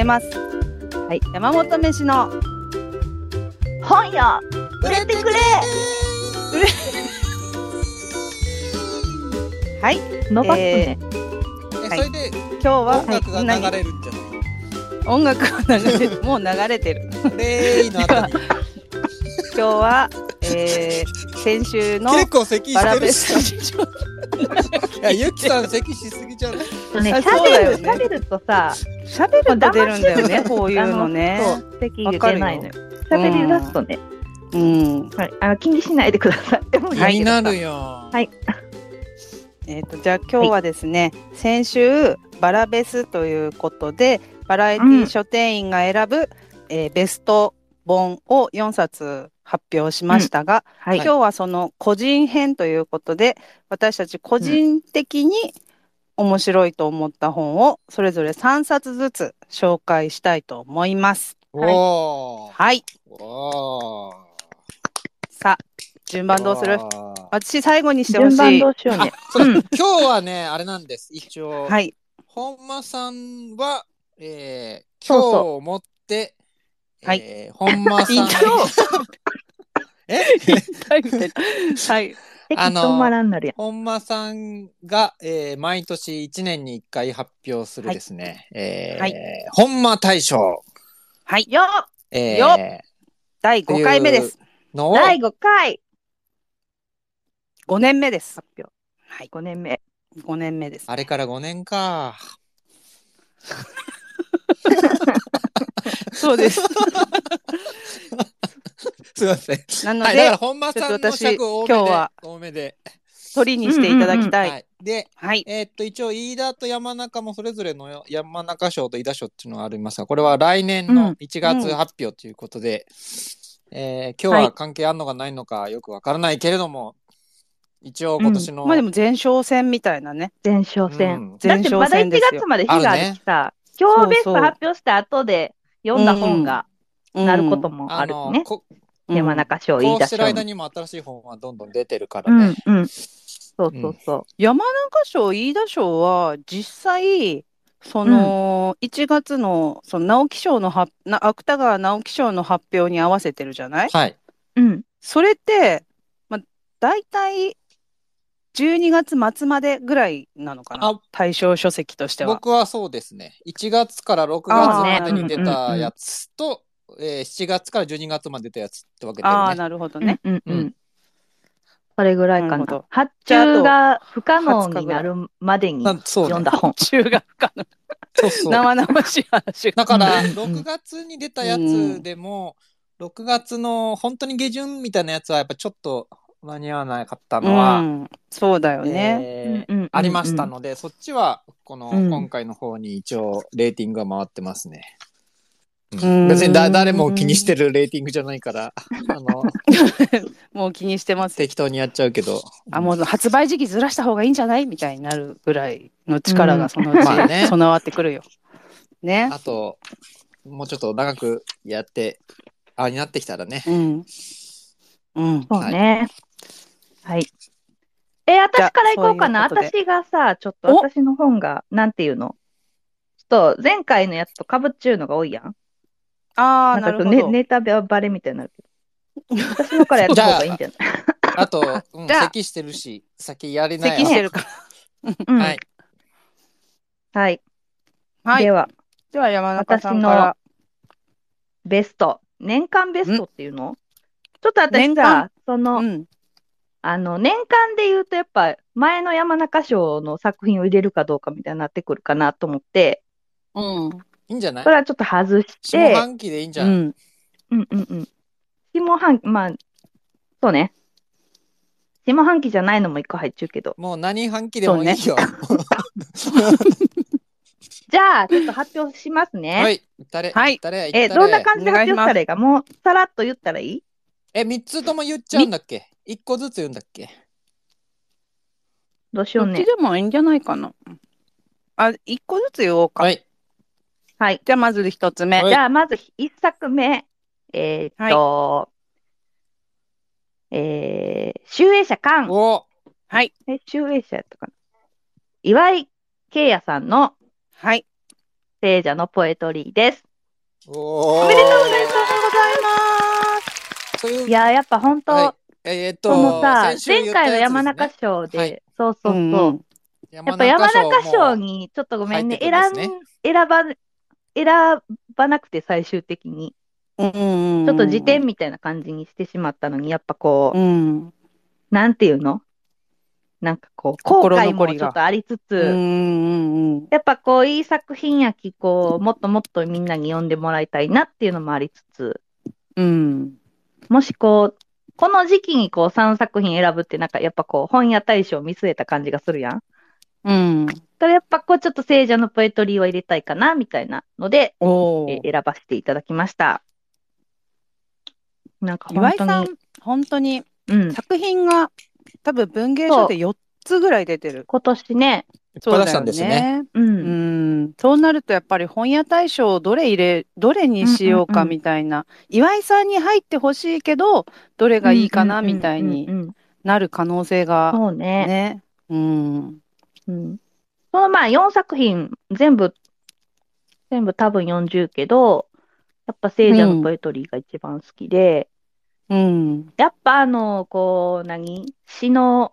めます。はい、山本飯の本屋。売れてくれ。はい、伸ばすね。え、はい。それで今日は音楽が何流れるんじゃない？音楽が流れてる、もう流れてる。レイの後に今日は、えー、先週の結構咳してるしス。いやゆきさん咳しすぎじゃない？ね、あそう喋る、だよね。喋るとさ、喋ると出るんだよね、こういうのね。あのそう、席わかるよ出ないのよ。喋り出すとね、うん。はい、あの気にしないでください。気になるよ。はい。えっ、と、じゃあ今日はですね、先週、バラベスということで、バラエティ書店員が選ぶ、えーベスト本を4冊発表しましたが、はい。今日はその個人編ということで、私たち個人的に面白いと思った本をそれぞれ3冊ずつ紹介したいと思います。はい。さあ、順番どうする？私最後にしてほしい。順番ど。うしようね。そううん今日はねあれなんです。一応はい。本間さんは、えー、今日をもって、はい。えー、本間さん え？はい。あの。本間さんが、えー、毎年1年に1回発表するですね、えーはい本間大賞、はい。よえよー、第5回目です。第5回5年目です。発表。はい。5年目。5年目です。あれから5年か。そうです。すいません。なのはい、だからで、本間さんのちょっと私尺多めで。今日は多めで。鳥にしていただきた。はいい。で、はい。えーっと、一応、飯田と山中もそれぞれの山中賞と飯田賞っていうのがありますが、これは来年うんの1月発表ということで、えー今日は関係あんのかないのかよくわからないけれども、一応今年の、まあでも前哨戦みたいなね。前哨うん戦。前だってまだ1哨戦ですよ月まで日があるしさ、今日ベスト発表した後で読んだ本がなることもあるの、ね。こうん山中賞、飯田賞こうしてる。間にも新しい本はどんどん出てるからうんね。うん。そうそうそう。山中賞、飯田賞は実際、その、1月の、その直木賞の発、な芥川直木賞の発表に合わせてるじゃない？はい。うん。それって、まあ、大体、12月末までぐらいなのかな？あ対象書籍としては。僕はそうですね。1月から6月あまーでに出たやつと、えー7月から12月まで出たやつってわけだああ、よね。なるほどうんね。うんううんん。それぐらいかなるほどな。発注が不可能になるまでになそうね読んだ本。中学科のそうそう生々しい話が。だから、うん6月に出たやつでも、6月の本当に下旬みたいなやつはやっぱちょっと間に合わなかったのは、うん、そうだよね。えーうんうんうんうんありましたので、そっちはこのうん今回の方に一応レーティングが回ってますね。うんうん別にだ誰も気にしてるレーティングじゃないから、あの、もう気にしてます。適当にやっちゃうけど。あ、もう発売時期ずらした方がいいんじゃないみたいになるぐらいの力がそのうちまあね備わってくるよ。ね。あと、もうちょっと長くやって、あになってきたらね。うん。うん。そうね。はい。え、私から行こうかな。ういう私がさ、ちょっとお私の本が、なんていうの？ちょっと前回のやつと被っちゅうのが多いやん。ああ、なるほど。ネタバレみたいになるけど。私のからやった方がいいんじゃない？あと、うん、じゃあ咳してるし、先やれない咳してるから。うんはい。はい。はい。では、では山中さんから。ベスト。年間ベストっていうの？ちょっと私さ、その、うん。あの、年間で言うとやっぱ、前の山中賞の作品を入れるかどうかみたいになってくるかなと思って、うん。いいんじゃない？それはちょっと外し下て、半期でいいんじゃ。うんん。うんうんうん。下半期、まあ、そうね。下半期じゃないのも一個入っちゅうけど。もう何半期でもいいよ。じゃあ、ちょっと発表しますね。はい。誰はい誰え、どんな感じで発表したらいいか、もう、さらっと言ったらいい？え、三つとも言っちゃうんだっけ？一個ずつ言うんだっけ？どうしようねどっち。でもいいんじゃないかな。あ、一個ずつ言おうか。はい。はい。じゃあまず一つ目。はいじゃあ、まず一作目。えーっと、えー、集英社館。おはい。え、集英社やったかな。岩井慶也さんのはい。聖者のポエトリーです。おおおめでとうございます。いういやー、やっぱ本当、はいえーっと、このさ、前回の山中賞で、はいそうそうそう。うんうんやっぱ山中賞もにちょっとごめんね、入ってく選選ば、選ばなくて最終的に。うんうんうんちょっと辞典みたいな感じにしてしまったのに、やっぱこう、うん。なんていうの？なんかこう、後心悔もちょっとありつつ。やっぱこう、いい作品やき、こう、もっともっとみんなに読んでもらいたいなっていうのもありつつ、うん。もしこう、この時期にこう3作品選ぶってなんかやっぱこう本屋大賞を見据えた感じがするやん。うん。だからやっぱこうちょっと聖者のポエトリーは入れたいかなみたいなので、えー選ばせていただきました。なんか岩井さん本当に、、本当にうん、作品が多分文芸賞で4つぐらい出てる。今年ね、いっぱい出したんですね。う、うんん。そうなるとやっぱり本屋大賞をどれ入れ、どれにしようかみたいな。岩井さんに入ってほしいけど、どれがいいかなみたいになる可能性がそうね。ね。うん。うん。そのまあ4作品、全部、全部多分40けど、やっぱ聖者のポエトリーが一番好きで、うん。やっぱあの、こう、何？詩の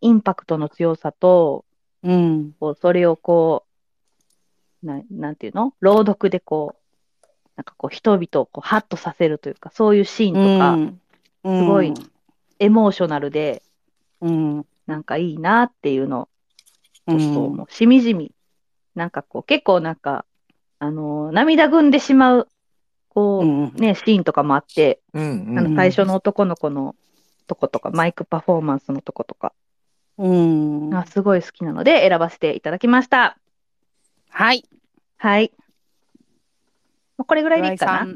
インパクトの強さと、うん。こうそれをこう、ななんていうの？朗読でこう、なんかこう人々をこうハッとさせるというか、そういうシーンとか、うん、すごいエモーショナルで、うん。なんかいいなっていうのう。を、ちょっともうしみじみ、なんかこう、結構なんか、あのー涙ぐんでしまう、こう、うん。ね、シーンとかもあって。あの最初の男の子のとことか、マイクパフォーマンスのとことか、うん。がすごい好きなので選ばせていただきました。はい。はい。もうこれぐらいでいいかな？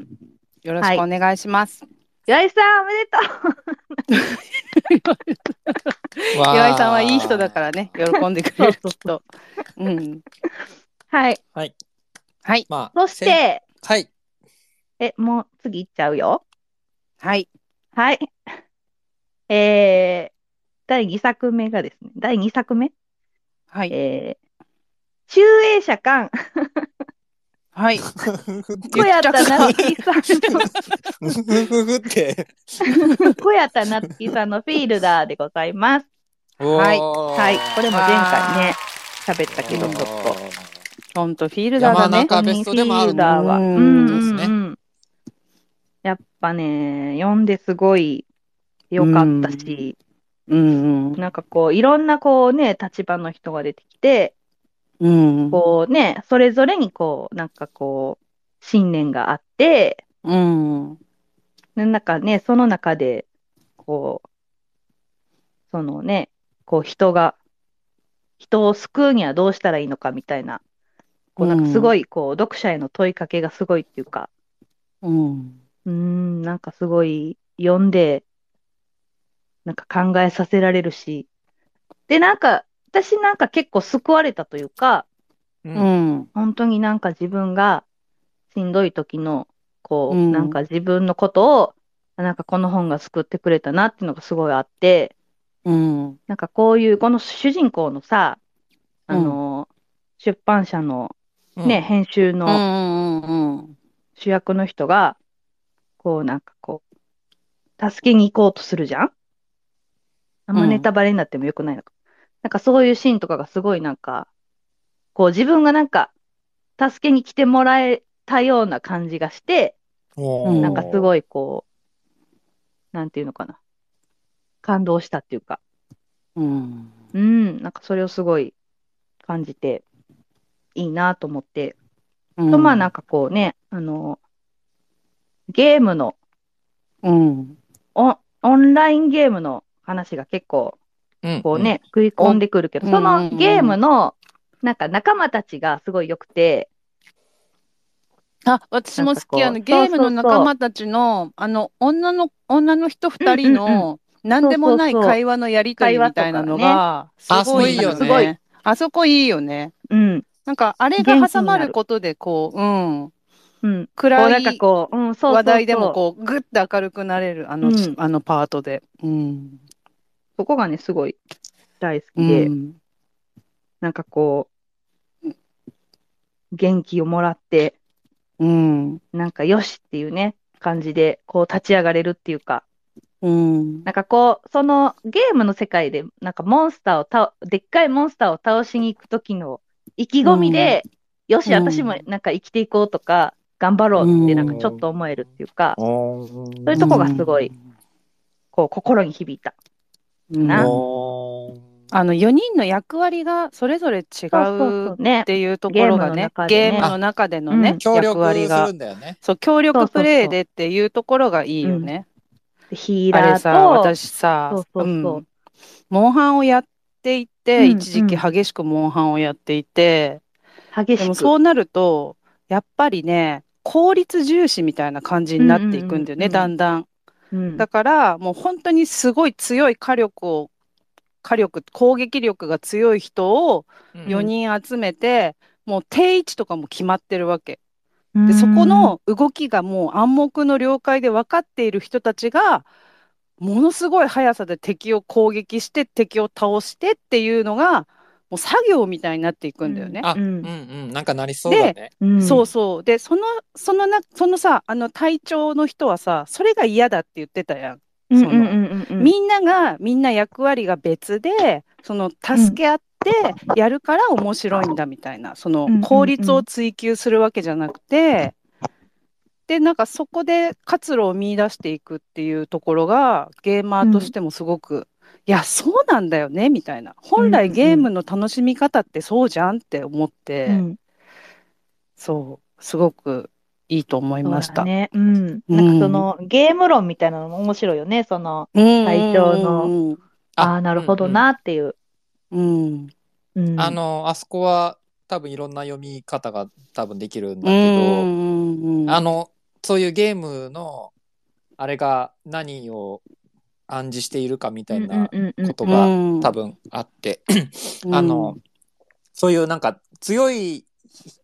よろしくお願いします。岩井さん、おめでとう。岩井さんはいい人だからね、喜んでくれると。うん。はい。はい。まあ、そして、はい。え、もう次行っちゃうよ。はい。はい。えー、第2作目がですね、第2作目？はい。えー、集英社館、はい。小谷田夏樹さんの、ふふふって。小谷田夏樹さんのフィールダーでございます。はいははい。これも前回ね、喋ったけど、ちょっと。ほんと、フィールダーだね。山中ベストでもあるフィールダーは。ううんんうん。やっぱね、読んですごい良かったし、うんうん。なんかこう、いろんなこうね、立場の人が出てきて、うん。こうね、それぞれにこう、なんかこう、信念があって、うん。なんかね、その中で、こう、そのね、こう人が、人を救うにはどうしたらいいのかみたいな、こうなんかすごい、こう、読者への問いかけがすごいっていうか、うん。うーん、なんかすごい読んで、なんか考えさせられるし、で、なんか、私なんか結構救われたというか、う。うんん。本当になんか自分がしんどい時の、こう、うんなんか自分のことを、なんかこの本が救ってくれたなっていうのがすごいあって、うん。なんかこういう、この主人公のさ、あの、出版社のね、編集うん。うの。主役の人が、こうなんかこう、助けに行こうとするじゃん？あんまうんネタバレになってもよくないのか。なんかそういうシーンとかがすごいなんか、こう自分がなんか、助けに来てもらえたような感じがして、うんなんかすごいこう、なんていうのかな。感動したっていうか、うん。うん、なんかそれをすごい感じて、いいなと思って、うん。と、まあなんかこうね、あの、ゲームの、うん。オンオンラインゲームの話が結構、うんこうね、食い込んでくるけど、そのゲームの、なんか仲間たちがすごい良くて、あ、私も好き。あの、ゲームの仲間たちの、あの、女の、女の人二人の、なんでもない会話のやりとりみたいなのが、すあごいよねすごい。あそこいいよね。うん、なんか、あれが挟まることで、こう、うん。うん。暗なんかい話題でも、こう、ぐっと明るくなれる、あの、うんあのパートで。うん。そこがね、すごい大好うきで、ん。なんかこう、元気をもらって、うん。なんかよしっていうね、感じで、こう立ち上がれるっていうか、うん。なんかこう、そのゲームの世界で、なんかモンスターをた、でっかいモンスターを倒しに行く時の意気込みで、よし、うん私もなんか生きていこうとか、頑張ろうってなんかちょっと思えるっていうか、おーそういうとこがすごいこう心に響いた。うん。な。あの、4人の役割がそれぞれ違そうっ。ていうところがね、ゲームの中でね。ゲームの中でのね役割がする、んだよね。そう、協力プレイでっていうところがいいよね。でヒーあれさ、ラーと、私さそう、そうそう。うん。モンハンをやっていて、うん一時期激しくモンハンをやっていて、でも激しく。そうなると、やっぱりね、効率重視みたいな感じになっていくんだよね、うんうんうんうん。だんだん。うん。だから、もう本当にすごい強い火力を、火力、攻撃力が強い人をうん。4人集めて、もう定位置とかも決まってるわけ。うん。で、そこの動きがもう暗黙の了解で分かっている人たちが、ものすごい速さで敵を攻撃して、敵を倒してっていうのが、もう作業みたいになっていくんだよね。あ、ううんんうん。なんかなりそうだね。うんそうそう。で、その、そのな、そのさ、あの隊長の人はさ、それが嫌だって言ってたやん。そのうんうんうんうんみんなが、みんな役割が別で、その、助け合ってやるから面白いんだみたいな、その効率を追求するわけじゃなくて、で、なんかそこで活路を見出していくっていうところが、ゲーマーとしてもすごく、いや、そうなんだよね、みたいな。本来ゲームの楽しみ方ってそうじゃんって思って、うんそう、すごくいいと思いました。そうだね。うん。なんかその、ゲーム論みたいなのも面白いよね。その、うん隊長のうんああー、なるほどなっていう。うん。うんあ、の、あそこは多分いろんな読み方が多分できるんだうけど、んうんあの、そういうゲームの、あれが何を暗示しているかみたいなことがうん。多分あって、あの、そういうなんか強い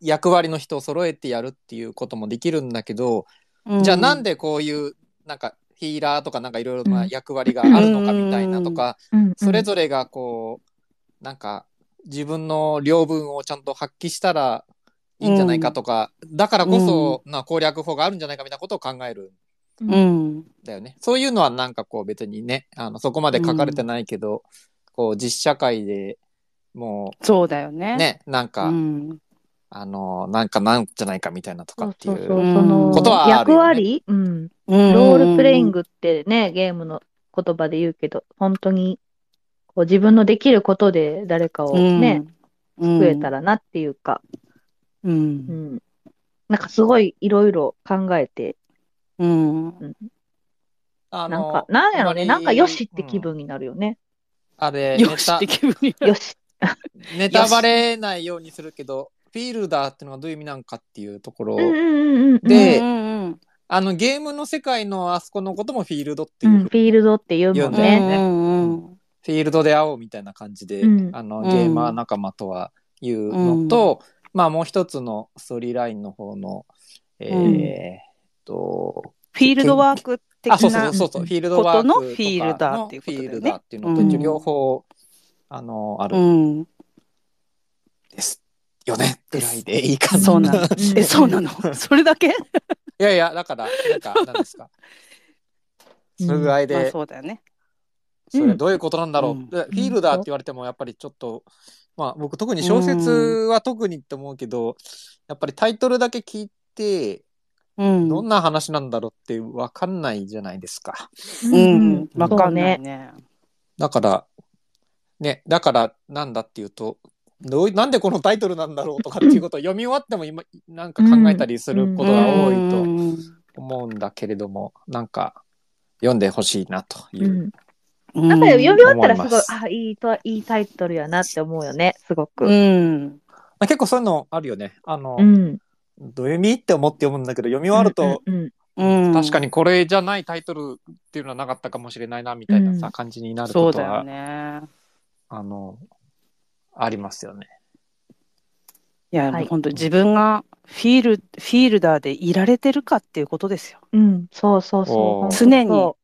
役割の人を揃えてやるっていうこともできるんだけど、じゃあなんで、でこういうなんかヒーラーとかなんかいろいろうなん。役割があるのかみたいなとか、それぞれがこう、なんか自分の領分をちゃんと発揮したらいいんじゃないかとか、だからこそな攻略法があるんじゃないかみたいなことを考えるんうん。だよね。そういうのはなんかこう別にね、あのそこまで書かれてないけど、こう実社会でもそうだようね。ね、なんか、うん。あの、なんかなんじゃないかみたいなとかっていう。ことはあるよね役割、うん、ロロールプレイングってね、ゲームの言葉で言うけど、本当にこう自分のできることで誰かをね、救えたらなっていうか、う。うんん、なんかすごいいろいろ考えて、うん。あなんか、なんやろね、なんかよしって気うん分になるよね。あれ、よネタしって気分になる。よし。ネタバレないようにするけど、フィールダーっていうのはどういう意味なんかっていうところ、うんうんうんうん。でうんうんあのゲームの世界のあそこのこともフィールドってう。ん、いう、フィールドって言うもんうんね。うんうんフィールドで会おうみたいな感じで、うん。あのうんゲーマー仲間とは言うのと、まあもう一つのストーリーラインの方の、えーうん。っと、フィールドワーク的あ、そうそうな。そうそう、フィールドワークのフィールダーっていうことだよねフィールダーっていうのと、うん両方、あの、あうるん。ですよね、ぐらいでいいかな。そうなの。うんえ、そうなの？それだけ？いやいや、だから、なんか、なんですか？それぐらいまあで、そうだよね。それどういうことなんだろう、うんでフィールダーって言われても、やっぱりちょっと、まあ僕特に小説は特にって思うけど、やっぱりタイトルだけ聞いて、うん。どんな話なんだろうってわかんないじゃないですか。ううんん。わかんないね。だから、ね、だからなんだっていうと、どういなんでこのタイトルなんだろうとかっていうことを読み終わっても今、なんか考えたりすることが多いとうん思うんだけれども、なんか読んでほしいなというう。ん。うん。なんか読み終わったらすごいあ、いいと、いいタイトルやなって思うよね、すごく。うん。まあ結構そういうのあるよね。あの、うん。どういう意味って思って読むんだけど、読み終わると、うんうんうん。確かにこれじゃないタイトルっていうのはなかったかもしれないな、みたいなさ、うん感じになるそうだよことは、ね。あの、ありますよね。いや、はいもう本当自分がフィール、フィールダーでいられてるかっていうことですよ。うん、そうそうそう。常にそ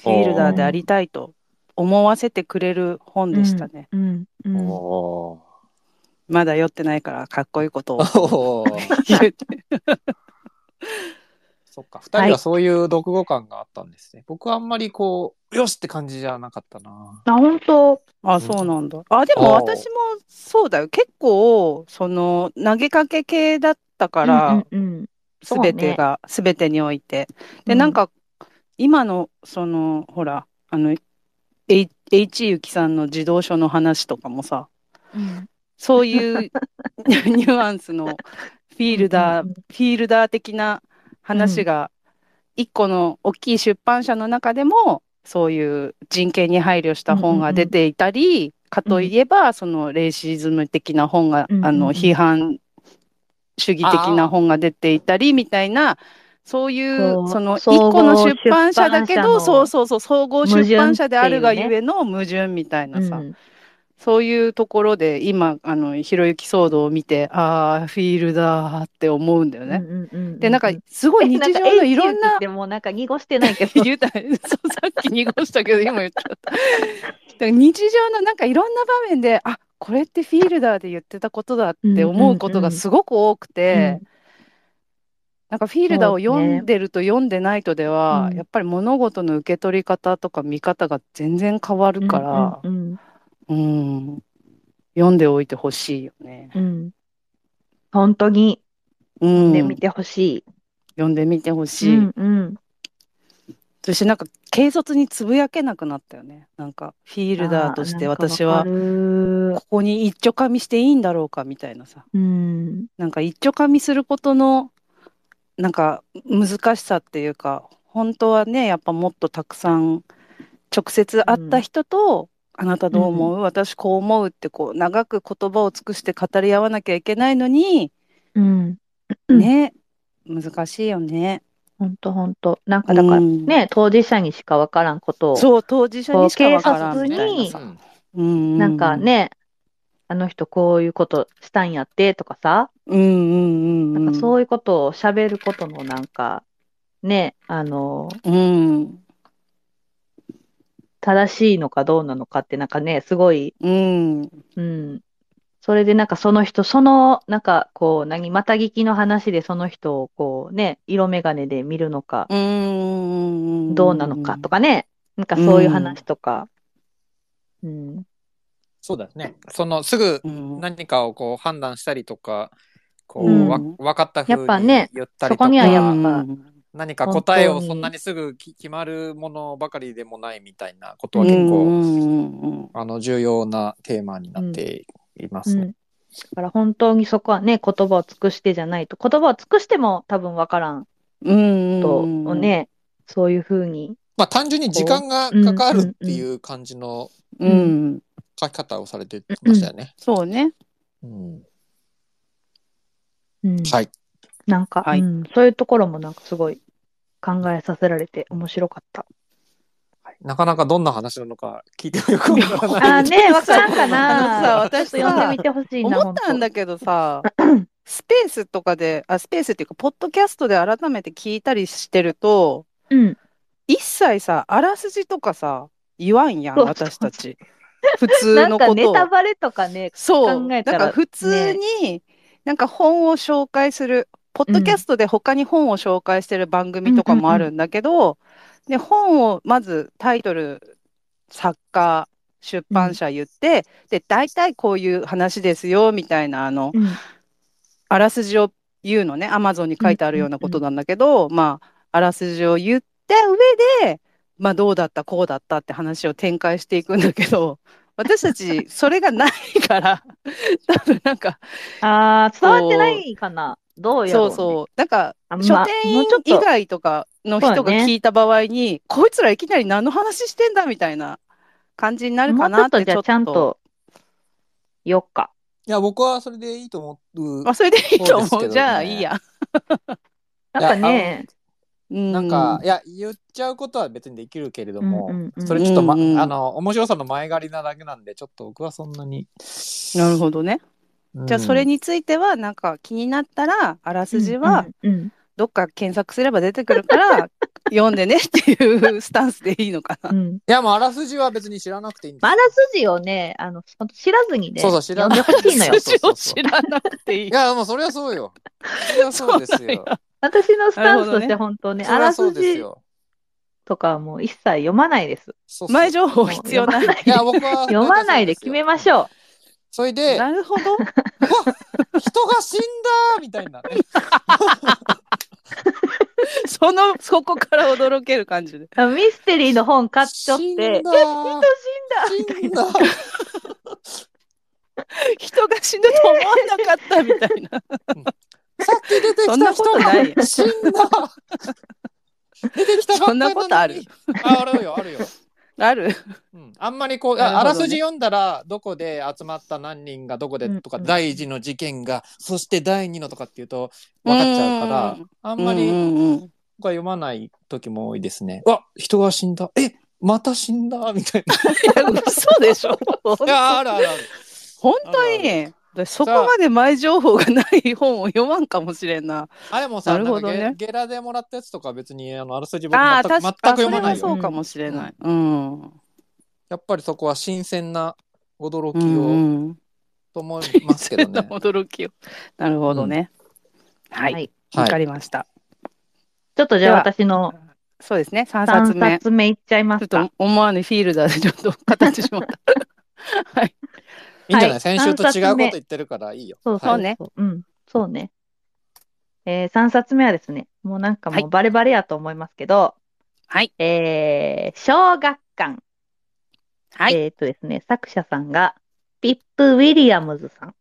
フィールダーでありたいと思わせてくれる本でしたね。う。うん。うん。おーまだ酔ってないからかっこいいことを 言って。そっか、二人はそういう読語感があったんですね。僕はあんまりこう、よしって感じじゃなかったな。あ、本当？あ、そうなんだ。あ、でも私もそうだよ。結構、その、投げかけ系だったから、うんうんうんすべてが、すべてにおいて。で、うんなんか、今の、その、ほら、あの、H, H ゆきさんの児童書の話とかもさ、うんそういう ニュアンスのフィールダー、フィールダー的な話が、一個の大きい出版社の中でも、そういう人権に配慮した本が出ていたり、かといえば、そのレイシズム的な本が、あの、批判主義的な本が出ていたり、みたいな、そういう、その一個の出版社だけど、そうそうそう、総合出版社であるがゆえの矛盾みたいなさ、うんそういうところで今、あの、ひろゆき騒動を見て、ああ、フィールだーって思うんだよね。うんうんうんうんで、なんか、すごい日常のいろんな、でもなんか濁してないけど。言うたそうさっき濁したけど、今言っちゃった。日常のなんかいろんな場面で、あこれってフィールダーで言ってたことだって思うことがすごく多くて、なんかフィールダーを読んでると読んでないとでは、うんやっぱり物事の受け取り方とか見方が全然変わるから、うんうん、読んでおいてほしいよね。うんうん本当にうん、で見てほし読んでみてほい。しい。うんうんそしてなんか軽率につぶやけなくなったよね。なんかフィールダーとして私はここに一丁噛みしていいんだろうかみたいなさ。うんなんか一丁噛みすることのなんか難しさっていうか、本当はね、やっぱもっとたくさん直接会った人と、あなたどう思う、私こう思うってこう長く言葉を尽くして語り合わなきゃいけないのに、うん。ね、難しいよね。本当本当なんかだからうんね、当事者にしかわからんことを、そう、当事者にしかわからんみたいななんか、ね、あの人こういうことしたんやってとかさ、うんうんうんうん。なんかそういうことを喋ることのなんか、ね、あの、うん。正しいのかどうなのかってなんかね、すごい、うん。うん。それでなんかその人、その、なんかこう、何、また聞きの話でその人をこうね、色眼鏡で見るのか、うん。どうなのかとかね、なんかそういう話とか、うん。そうだね。その、すぐうん。何かをこう判断したりとか、こうんう、わ分かった風やっぱねに言ったりとそこにはやか、っぱうん何か答えをそんなにすぐき決まるものばかりでもないみたいなことは結構、うんうんうんあの、重要なテーマになっていますね。うん。だから本当にそこはね、言葉を尽くしてじゃないと、言葉を尽くしても多分わからんうんと、うんね、そういうふうに、まあ単純に時間がかかるっていう感じのうん、書き方をされてましたよね。そうね。うんうん、はい。なんか、はいうん、そういうところもなんかすごい考えさせられて面白かった。なかなかどんな話なのか聞いてもよくわからない。あーね、わからんかな。さ私読んでみてほしいな、思ったんだけどさ、スペースとかで、あ、スペースっていうか、ポッドキャストで改めて聞いたりしてると、うん。一切さ、あらすじとかさ、言わんやん、私たち。普通なんかのことを。ネタバレとかね、そう。考えたらだから普通に、なんか本を紹介する、ポッドキャストで他に本を紹介してる番組とかもあるんだけど、で、本をまずタイトル、作家、出版社言って、で、大体こういう話ですよ、みたいな、あの、うん。あらすじを言うのね、アマゾンに書いてあるようなことなんだけど、まあ、あらすじを言った上で、まあ、どうだった、こうだったって話を展開していくんだけど、私たち、それがないから、多分なんか、ああ、伝わってないかな。どうやろう、ね。そうそう、なんか、書店員以外とかの人が聞いた場合に、こいつらいきなり何の話してんだみたいな感じになるもかうちょっとじゃあなってちょっちゃんと、よっか。いや、僕はそれでいいと思う。あ、それでいいと思う。ねじゃあいいや。なんかね、ななんか、いや、言っちゃうことは別にできるけれども、うんうんうんそれちょっと、まあの、面白さの前借りなだけなんで、ちょっと僕はそんなに。なるほどね。うんじゃあそれについてはなんか気になったらあらすじはどっか検索すれば出てくるから 読んでねっていうスタンスでいいのかな。うん。いや、もうあらすじは別に知らなくていいんですまああらすじをね、あの、知らずにね、そうそう知らない読んでほしいのよ。知らなくていいい。や、もうそれはそうよ。それはそうですよ。私のスタンスとして本当ね、それはそうあらすじですよ。とかはもう一切読まないです。そうそう前情報必要ない。いや、僕は。読まないで決めましょそれで、なるほど。人が死んだみたいなね。その、そこから驚ける感じで。う。ミステリーの本買っちゃって、死んだえ、人死んだ死んだ 人が死ぬと思わなかったみたいな。さっき出てきそんなこた人とないが死んだ出てきたばっかりそんなことあるのにあ、あるよ、あるよ。ある？うん、あんまりこう、ねああらすじ読んだら、どこで集まった何人がどこでとか、うんうん第一の事件が、そして第二のとかっていうと分かっちゃうから、うんあんまり僕は読まない時も多いですね。うわ、人が死んだ。え、また死んだ？みたいな。いや、嘘でしょ。いや、あるあるある。本当に？私そこまで前情報がない本を読まんかもしれんな。あ、でもさ、なるほどねなんかゲゲラでもらったやつとか別にあのあらすじ僕ああ、全く全く確かに。読まないよ。それはそうかもしれない。うん。やっぱりそこは新鮮な驚きうんをうん。と思いますけどね。驚きを。なるほどね。はい。はい。わ、かはい。りました。ちょっとじゃあ私のそうですね。3 3冊目。冊目いっちゃいまちょっすかと。思わぬフィールダーでちょっと形しまった。はい。いいんじゃない、はい先週と違うこと言ってるからいいよ。そうそうねそう。うん。そうね。えー、3冊目はですね、もうなんかもうバレバレやと思いますけど、はい。えー、小学館。はい。えっ、とですね、作者さんが、ピップ・ウィリアムズさん。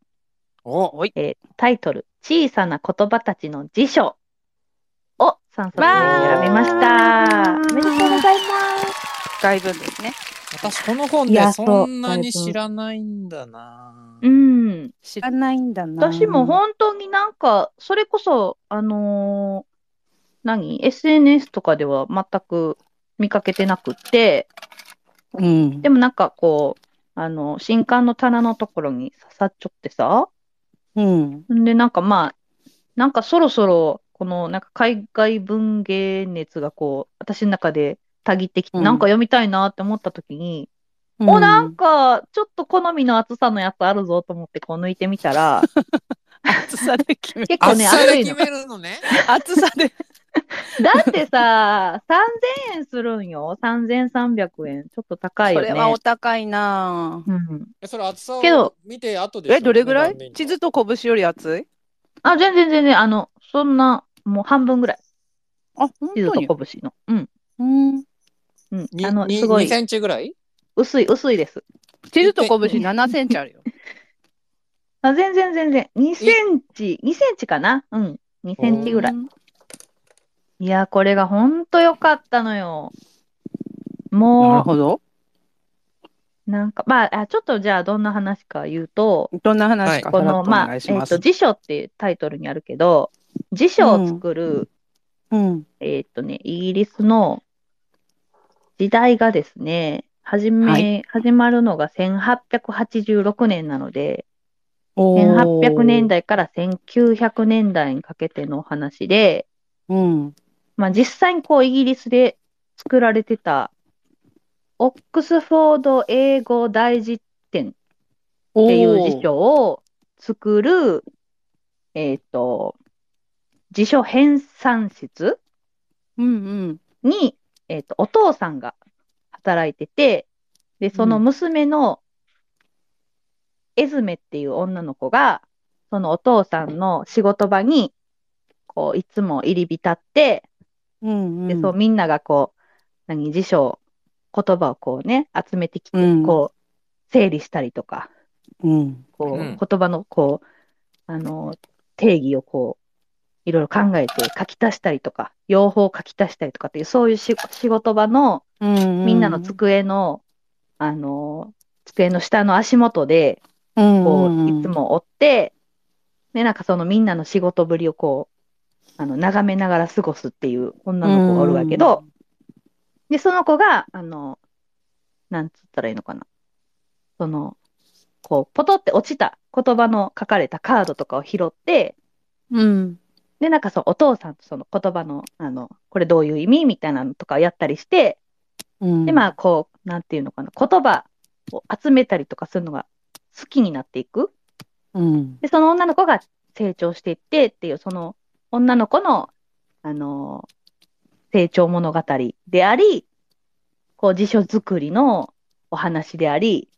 おおい。えータイトル、小さな言葉たちの辞書を3冊目に選びました。おめでとうございます。外文ですね。私この本いやでそんなに知らないんだな。うん。知らないんだな。私も本当になんか、それこそ、あのー何 ?SNS とかでは全く見かけてなくって、うん。でもなんかこう、あの、新刊の棚のところに刺さっちゃってさ、うん。んで、なんかまあ、なんかそろそろ、このなんか海外文芸熱がこう、私の中でたぎってきて、うんなんか読みたいなって思った時に、うんお、なんか、ちょっと好みの厚さのやつあるぞと思ってこう抜いてみたら、厚さで決め、結構ね、厚いの。で決めるのね。厚さで。だってさ、3000円するんよ。3300円。ちょっと高いよね。それはお高いなぁうん。えそれ厚さけどを見て後で。え、どれぐらい？地図と拳より厚い？あ、全然全然、あの、そんな、もう半分ぐらい。あ、本地図当にと拳の。うん。うん。うん。にあの、にすごい2、センチぐらい？薄い、薄いです。地図と拳7センチあるよ。あ、全然全然。2センチ、2センチかな？うん。2センチぐらい。うんいや、これがほんと良かったのよ。なるもほど。う、なんか、まあ、あちょっとじゃあどんな話か言うと、どんな話か、この、まあ、えっ願いします。と、辞書っていうタイトルにあるけど、辞書を作る、うん。えっとね、イギリスの時代がですね、始め、はい始まるのが1886年なので、おー1800年。代から1900年代にかけてのお話で、うん。まあ実際にこうイギリスで作られてた、オックスフォード英語大辞典っていう辞書を作る、えっ、と、辞書編纂室うんうん。に、えっ、と、お父さんが働いてて、で、その娘のエズメっていう女の子が、そのお父さんの仕事場に、こう、いつも入り浸って、うん。で、そう、みんながこう、何、辞書、言葉をこうね、集めてきて、うん。こう、整理したりとか、うん。こう、うん。言葉のこう、あの、定義をこう、いろいろ考えて書き足したりとか、用法を書き足したりとかっていう、そういうし仕事場のうん。みんなの机の、あの、机の下の足元で、うん、こうんう、いつ。も追って、で、なんかそのみんなの仕事ぶりをこう、あの、眺めながら過ごすっていう女の子がおるわけど、で、その子が、あの、なんつったらいいのかな。その、こう、ポトって落ちた言葉の書かれたカードとかを拾って、うん。で、なんかそう、お父さんとその言葉の、あの、これどういう意味みたいなのとかやったりして、うんで、まあ、こう、なんていうのかな、言葉を集めたりとかするのが好きになっていく。うん。で、その女の子が成長していってっていう、その女の子の、あのー成長物語であり、こう辞書作りのお話であり、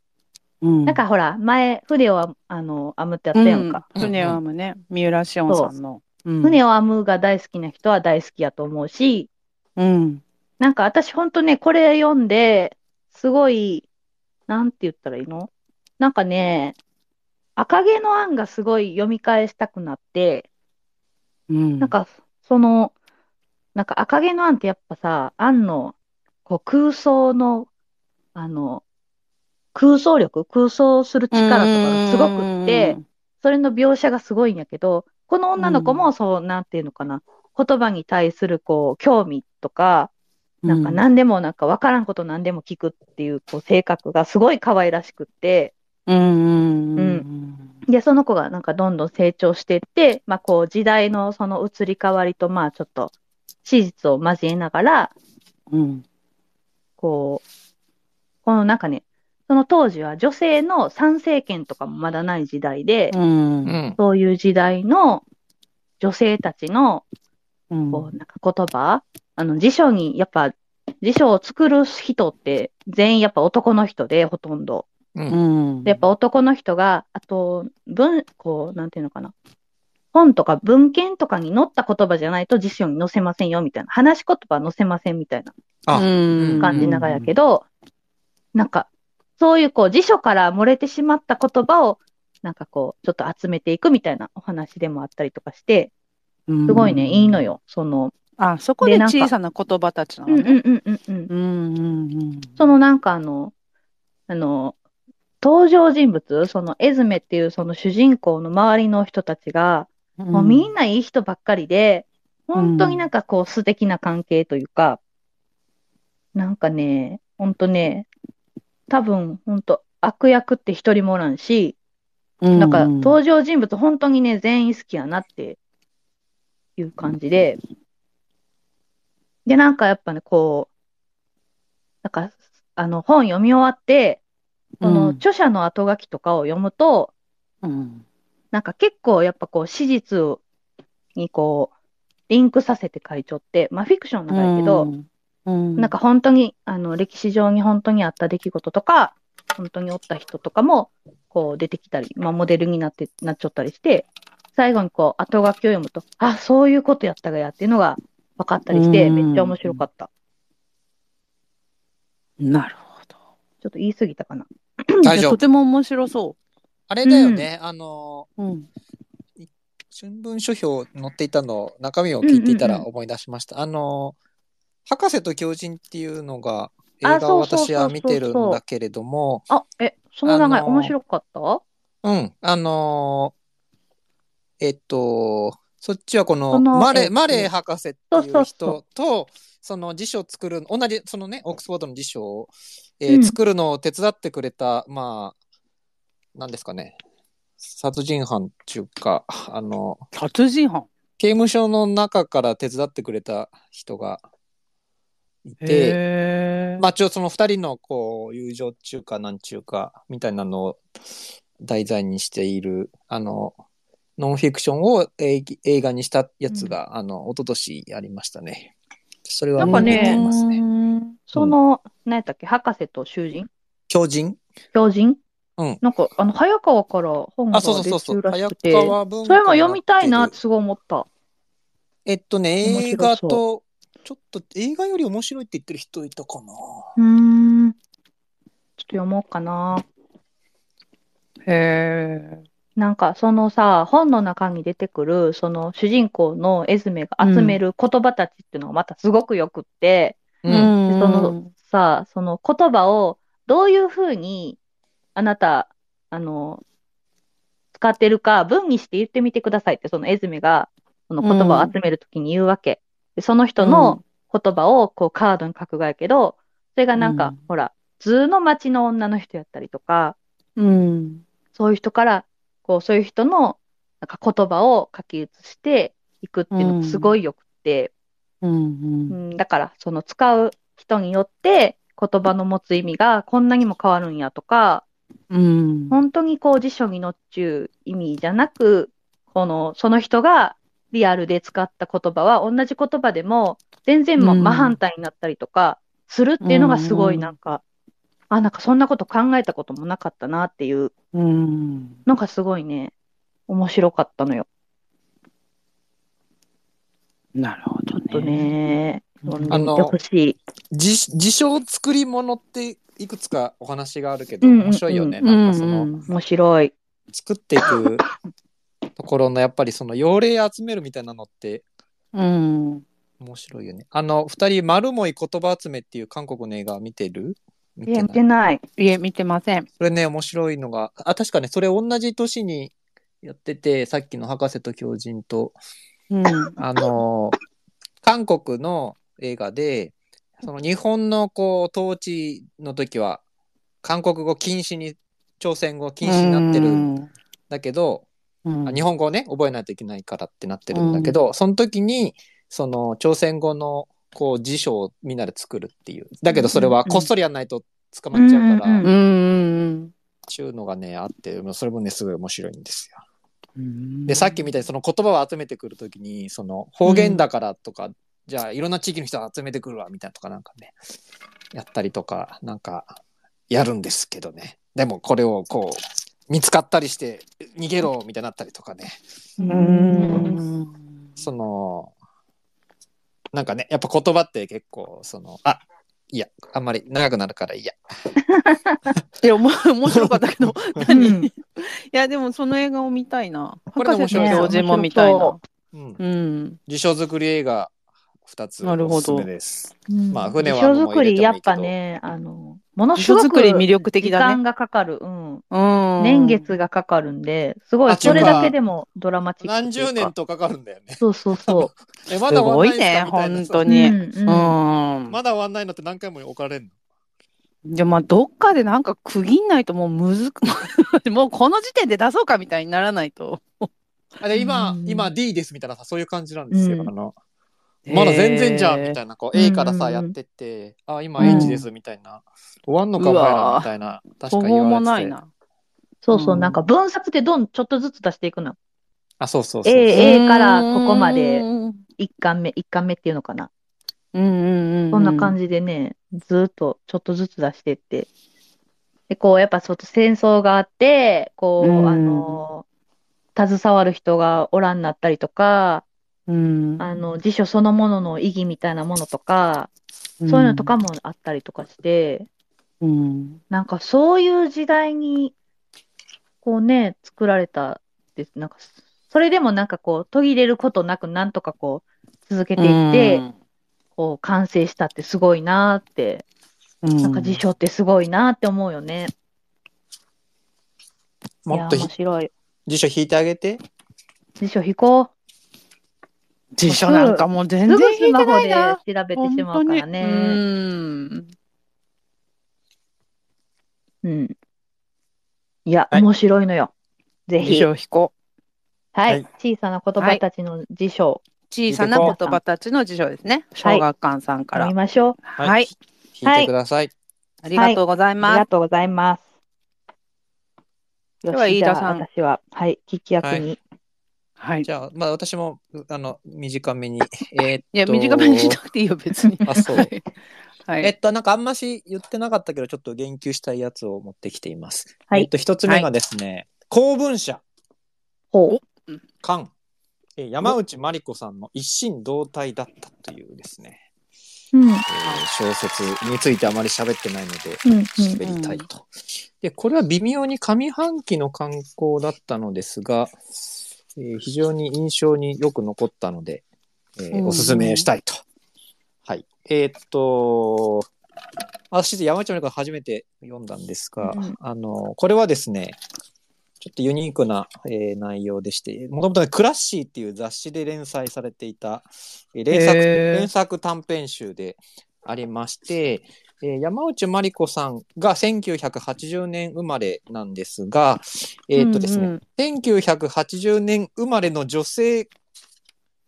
うんなんかほら、前、船をああの編むってやったやんか。うん船を編むね、三浦紫音さんの。うん船を編むが大好きな人は大好きやと思うし、うん。なんか私ほんとね、これ読んで、すごい、なんて言ったらいいの？なんかね、赤毛のアンがすごい読み返したくなって、うん。なんか、その、なんか赤毛のアンってやっぱさ、アンのこう空想の、あの、空想力、空想する力とかがすごくって、それの描写がすごいんやけど、この女の子もそう、なんていうのかな、言葉に対するこう、興味とか、なんか何でもなんか分からんこと何でも聞くっていうこう性格がすごい可愛らしくって、うんうんうんで、その子がなんかどんどん成長していって、まあこう時代のその移り変わりとまあちょっと史実を交えながら、うん。こう、このなんかね、その当時は女性の参政権とかもまだない時代で、うん。そういう時代の女性たちのうんこうなんか言葉、あの辞書にやっぱ辞書を作る人って全員やっぱ男の人でほとんど。う。うんん。でやっぱ男の人が、あと、文、こう、なんていうのかな。本とか文献とかに載った言葉じゃないと辞書に載せませんよみたいな。話し言葉は載せませんみたいな感じながらやけど、なんか、そういうこう辞書から漏れてしまった言葉を、なんかこう、ちょっと集めていくみたいなお話でもあったりとかして、すすごいね、いいの。よ。その、あ、そこで小さな言葉たちなうんのね。うんうんうんうん。うんうんうん。そのなんかあの、あの、登場人物、そのエズメっていうその主人公の周りの人たちが、もうみんないい人ばっかりで、本当になんかこう素敵な関係というか、なんかね、本当ね、多分本当悪役って一人もおらんし、うん、なんか登場人物本当にね、全員好きやなっていう感じで、で、なんかやっぱね、こう、なんか、あの本読み終わって、そのうん。著者の後書きとかを読むと、うん。なんか結構やっぱこう史実にこう、リンクさせて書いちゃって、まあフィクションなんだけど、うん、なんか本当に、あの、歴史上に本当にあった出来事とか、本当におった人とかも、こう出てきたり、まあモデルになって、なっちゃったりして、最後にこう後書きを読むと、あ、そういうことやったがやっていうのが分かったりして、うんめっちゃ面白かった。なるほど。ちょっと言い過ぎたかな。大丈夫。とても面白そあれだよね。あの、う。うん。春分書評載っていたの、中身を聞いていたうんうんうんら思い出しました。あの、博士と狂人っていうのが、あ映画を私は見てるんだけれども、あ、え、その名前あのー面白かった？うん、あのーえっと、そっちはこのマレマレー博士っていう人と、その辞書を作る、同じ、そのね、オックスフォードの辞書を、えーうん。作るのを手伝ってくれた、まあ、なんですかね、殺人犯っていうか、あの、殺人犯？刑務所の中から手伝ってくれた人がいて、まあ、ちょ、その二人の、こう、友情中かなんちゅうか、みたいなのを題材にしている、あの、ノンフィクションを映映画にしたやつが、あの、一昨年ありましたね。それは見てますね。うんその、何やったっけ、博士と囚人？狂人？狂人？うん。なんか、あの、早川から本が出。てるらし早くて、それも読みたいなっててすごい思った。えっとね、映画と、ちょっと映画より面白いって言ってる人いたかな。うーん。ちょっと読もうかな。へなんか、そのさ、本の中に出てくる、その主人公のエズメが集める言葉たちっていうのがまたすごくよくって、ーうん。でそのさ、その言葉をどういうふうにあなた、あの、使ってるか文にして言ってみてくださいって、そのエズメがその言葉を集めるときに言うわけ。でその人の言葉をこうカードに書くがやけど、それがなんか、うんほら、図の町の女の人やったりとか、うん。そういう人から、こう、そういう人のなんか言葉を書き写して、いくっていうのがすごいよくって、うんう。うんん、だからその使う人によって言葉の持つ意味がこんなにも変わるんやとか、うん。本当にこう辞書に載っちゅう意味じゃなく、この、その人がリアルで使った言葉は同じ言葉でも全然真反対になったりとかするっていうのがすごいうんなんか、あ、なんかそんなこと考えたこともなかったなっていううん。のがすごいね、面白かったのよ。なるほどちょっとね、うん読んでみてほしい。自自称作り物っていくつかお話があるけど、うんうんうん面白いよね。うんなんかその、うん面白い。作っていくところのやっぱりその用例集めるみたいなのってうん。面白いよね。あの、二人、丸もい言葉集めっていう韓国の映画見てる？見い？や、見てない。いえ、見てません。それね、面白いのが、あ、確かね、それ同じ年にやってて、さっきの博士と狂人と、うん。あのー韓国の映画で、その日本のこう、統治の時は、韓国語禁止に、朝鮮語禁止になってるんだけど、うん。あ日本語をね、覚えないといけないからってなってるんだけど、その時に、その朝鮮語のこう辞書をみんなで作るっていう。だけどそれはこっそりやんないと捕まっちゃうから、うんうんうのがね、あって、それもね、すごい面白いんですよ。うん。で、さっきみたいにその言葉を集めてくるときに、その方言だからとか、じゃあいろんな地域の人を集めてくるわ、みたいなとかなんかね、やったりとか、なんか、やるんですけどね。でもこれをこう、見つかったりして、逃げろ、みたいになったりとかね。ううん。その、なんかね、やっぱ言葉って結構、その、あ、いや、あんまり長くなるからいいや。いや、おも面白かったけど、うん何いや、でもその映画を見たいな。これ面白い教授も見たいな。うん。うん。辞書作り映画2つなるほどおすすめです。うんまあ船は作もう入れてもいいけどり、やっぱね、あの、もの辞すごく書作り魅力的時だね。間がかかる。うん。うん。年月がかかるんで、すごい、あそれだけでもドラマチック。何十年とかかるんだよね。そうそうそ え、ますだ終わごいんないんすか？ね。本当に。うんうんうん。まだ終わんないのって何回も置かれんの？じゃあまあ、どっかでなんか区切んないともうむずく、もうこの時点で出そうかみたいにならないと。あれ今、うん今 D ですみたいなさ、そういう感じなんですよ。うんあのまだ全然じゃんみたいいな、こう A からさ、うんやってって、あ、今 H ですみたいな、終わんのかお前らみたいな、確か途方も言われてて。ないな。そうそうう、んなんか分冊でどん、ちょっとずつ出していくの。あ、そうそうそう。A、A からここまでうんうん1巻目、一巻目っていうのかな。うんうん。そんな感じ。じでね、ずーっとちょっとずつ出してって。で、こう、やっぱちょっと戦争があって、こう、うんあの、携わる人がおらんなったりとか、うん。あの、辞書そのものの意義みたいなものとか、そういうのとかもあったりとかして、うん。なんかそういう時代に、こうね、作られたです。なんか、それでもなんかこう、途切れることなく、なんとかこう、続けていって、こう、完成したってすごいなーって、うん、なんか辞書ってすごいなーって思うよね。いや、もっとひ面白い。辞書引いてあげて。辞書引こ辞書なんかも。全すぐス然引いてマホでないな。調べてしまうからね。うん。うん。いや、はい面白いのよ。ぜひ。辞書を引こう。はい。はい小さな言葉たちの辞書、小さな言葉たちの辞書ですね。小学館さんから。読みましょう。はい。引いてください。ありがとうございあります。がとうございます。よではし、飯田さん私は、はい、聞き役に。はい。いじゃあ、まあ私も、あの、短めに。えーっとや、短めにしなくていいよ、別に。あそうはい。はいえっと、なんかあんまし言ってなかったけど、ちょっと言及したいやつを持ってきています。はいえっと、一つ目がですね、公文社、ほ漢、えー山内真理子さんの一心同体だったというですね、う。うん。えー小説についてあまり喋ってないので。喋りたいと。で、これは微妙に上半期の観光だったのですが、えー非常に印象によく残ったので、えーうんおすすめしたいと。はい。えーっと、私、山内まり子が初めて読んだんですが、うんあの、これはですね、ちょっとユニークな、えー内容でして、もともとね、クラッシーっていう雑誌で連載されていた、えー連作へー連作短編集でありまして、えー山内まり子さんが1980年生まれなんですが、えーっとですね、うんうん。1980年生まれの女性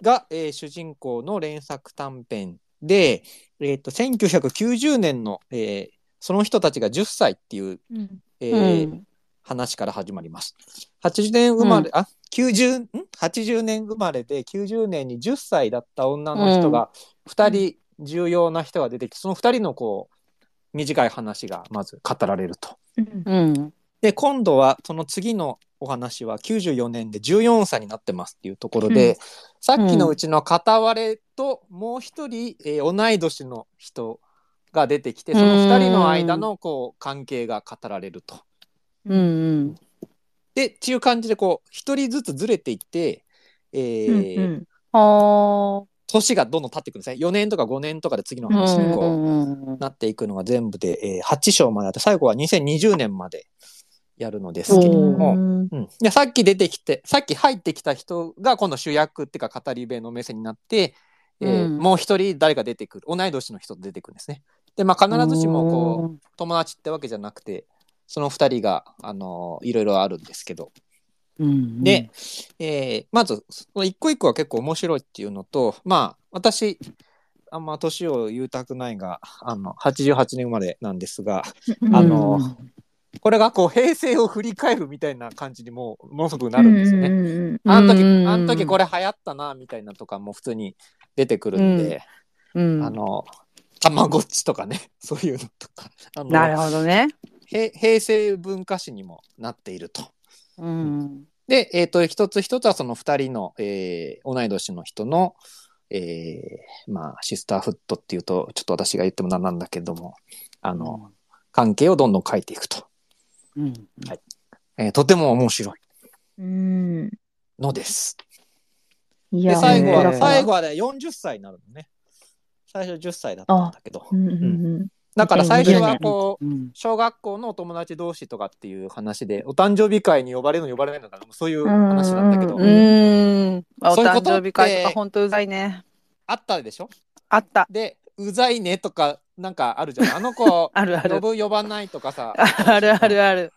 が、えー主人公の連作短編で、えっ、と、1990年の、えーその人たちが10歳っていう、うん。えーうん。話から始まります。80年生まれ、あ、90、ん ?80 年生まれで90年に10歳だった女の人が2人重要な人が出てきて、その2人のこう、短い話がまず語られると。うんうん。で、今度はその次のお話は94年で14歳になってますっていうところで、うんさっきのうちの片割れともう一人、えー同い年の人が出てきて、その二人の間のこう関係が語られると。うんうん。で、っていう感じでこう、一人ずつずれていって、えーうんうんは年がどんどん経っていくんですね。4年とか5年とかで次のあ。話にこう、うん。なっていくのが全部で、えー8章まであって、最後は2020年までやるのですけれども、うん。うん、でさっき出てきてさっき入ってきた人が今度主役っていうか語り部の目線になって、えーうん。もう一人誰か出てくる。同い年の人と出てくるんですね。でまあ必ずしもこう友達ってわけじゃなくてその二人が、あのーいろいろあるんですけど、うん。うんで、えーまずその一個一個は結構面白いっていうのとまあ私あんま年を言うたくないがあの88年生まれなんですがうんあのこれがこう平成を振り返るみたいな感じにもうものすごくなるんですよね。うんうんうんあの時、うんあの時これ流行ったな、みたいなとかも普通に出てくるんで、うんあの、たまごっちとかね、そういうのとか、なるほどね。へ平成文化史にもなっていると。うん。で、えっ、と、一つ一つはその二人の、えー同い年の人の、えーまあ、シスターフットっていうと、ちょっと私が言ってもなんなんだけども、あの、関係をどんどん書いていくと。うん。えーとても面白いうんのです。で、いや、最後は、最後はね、40歳になるのね。最初10歳だったんだけど。うんうんうんだから最初はこう、うん。小学校のお友達同士とかっていう話で、お誕生日会に呼ばれるの呼ばれないのかな、そういう話なんだけど、うん。お誕生日会とか本当うざいね。あったでしょ？あった。で、うざいねとか、なんかあるじゃん。あの子、あるある。呼ぶ呼ばないとかさ、あるあるある。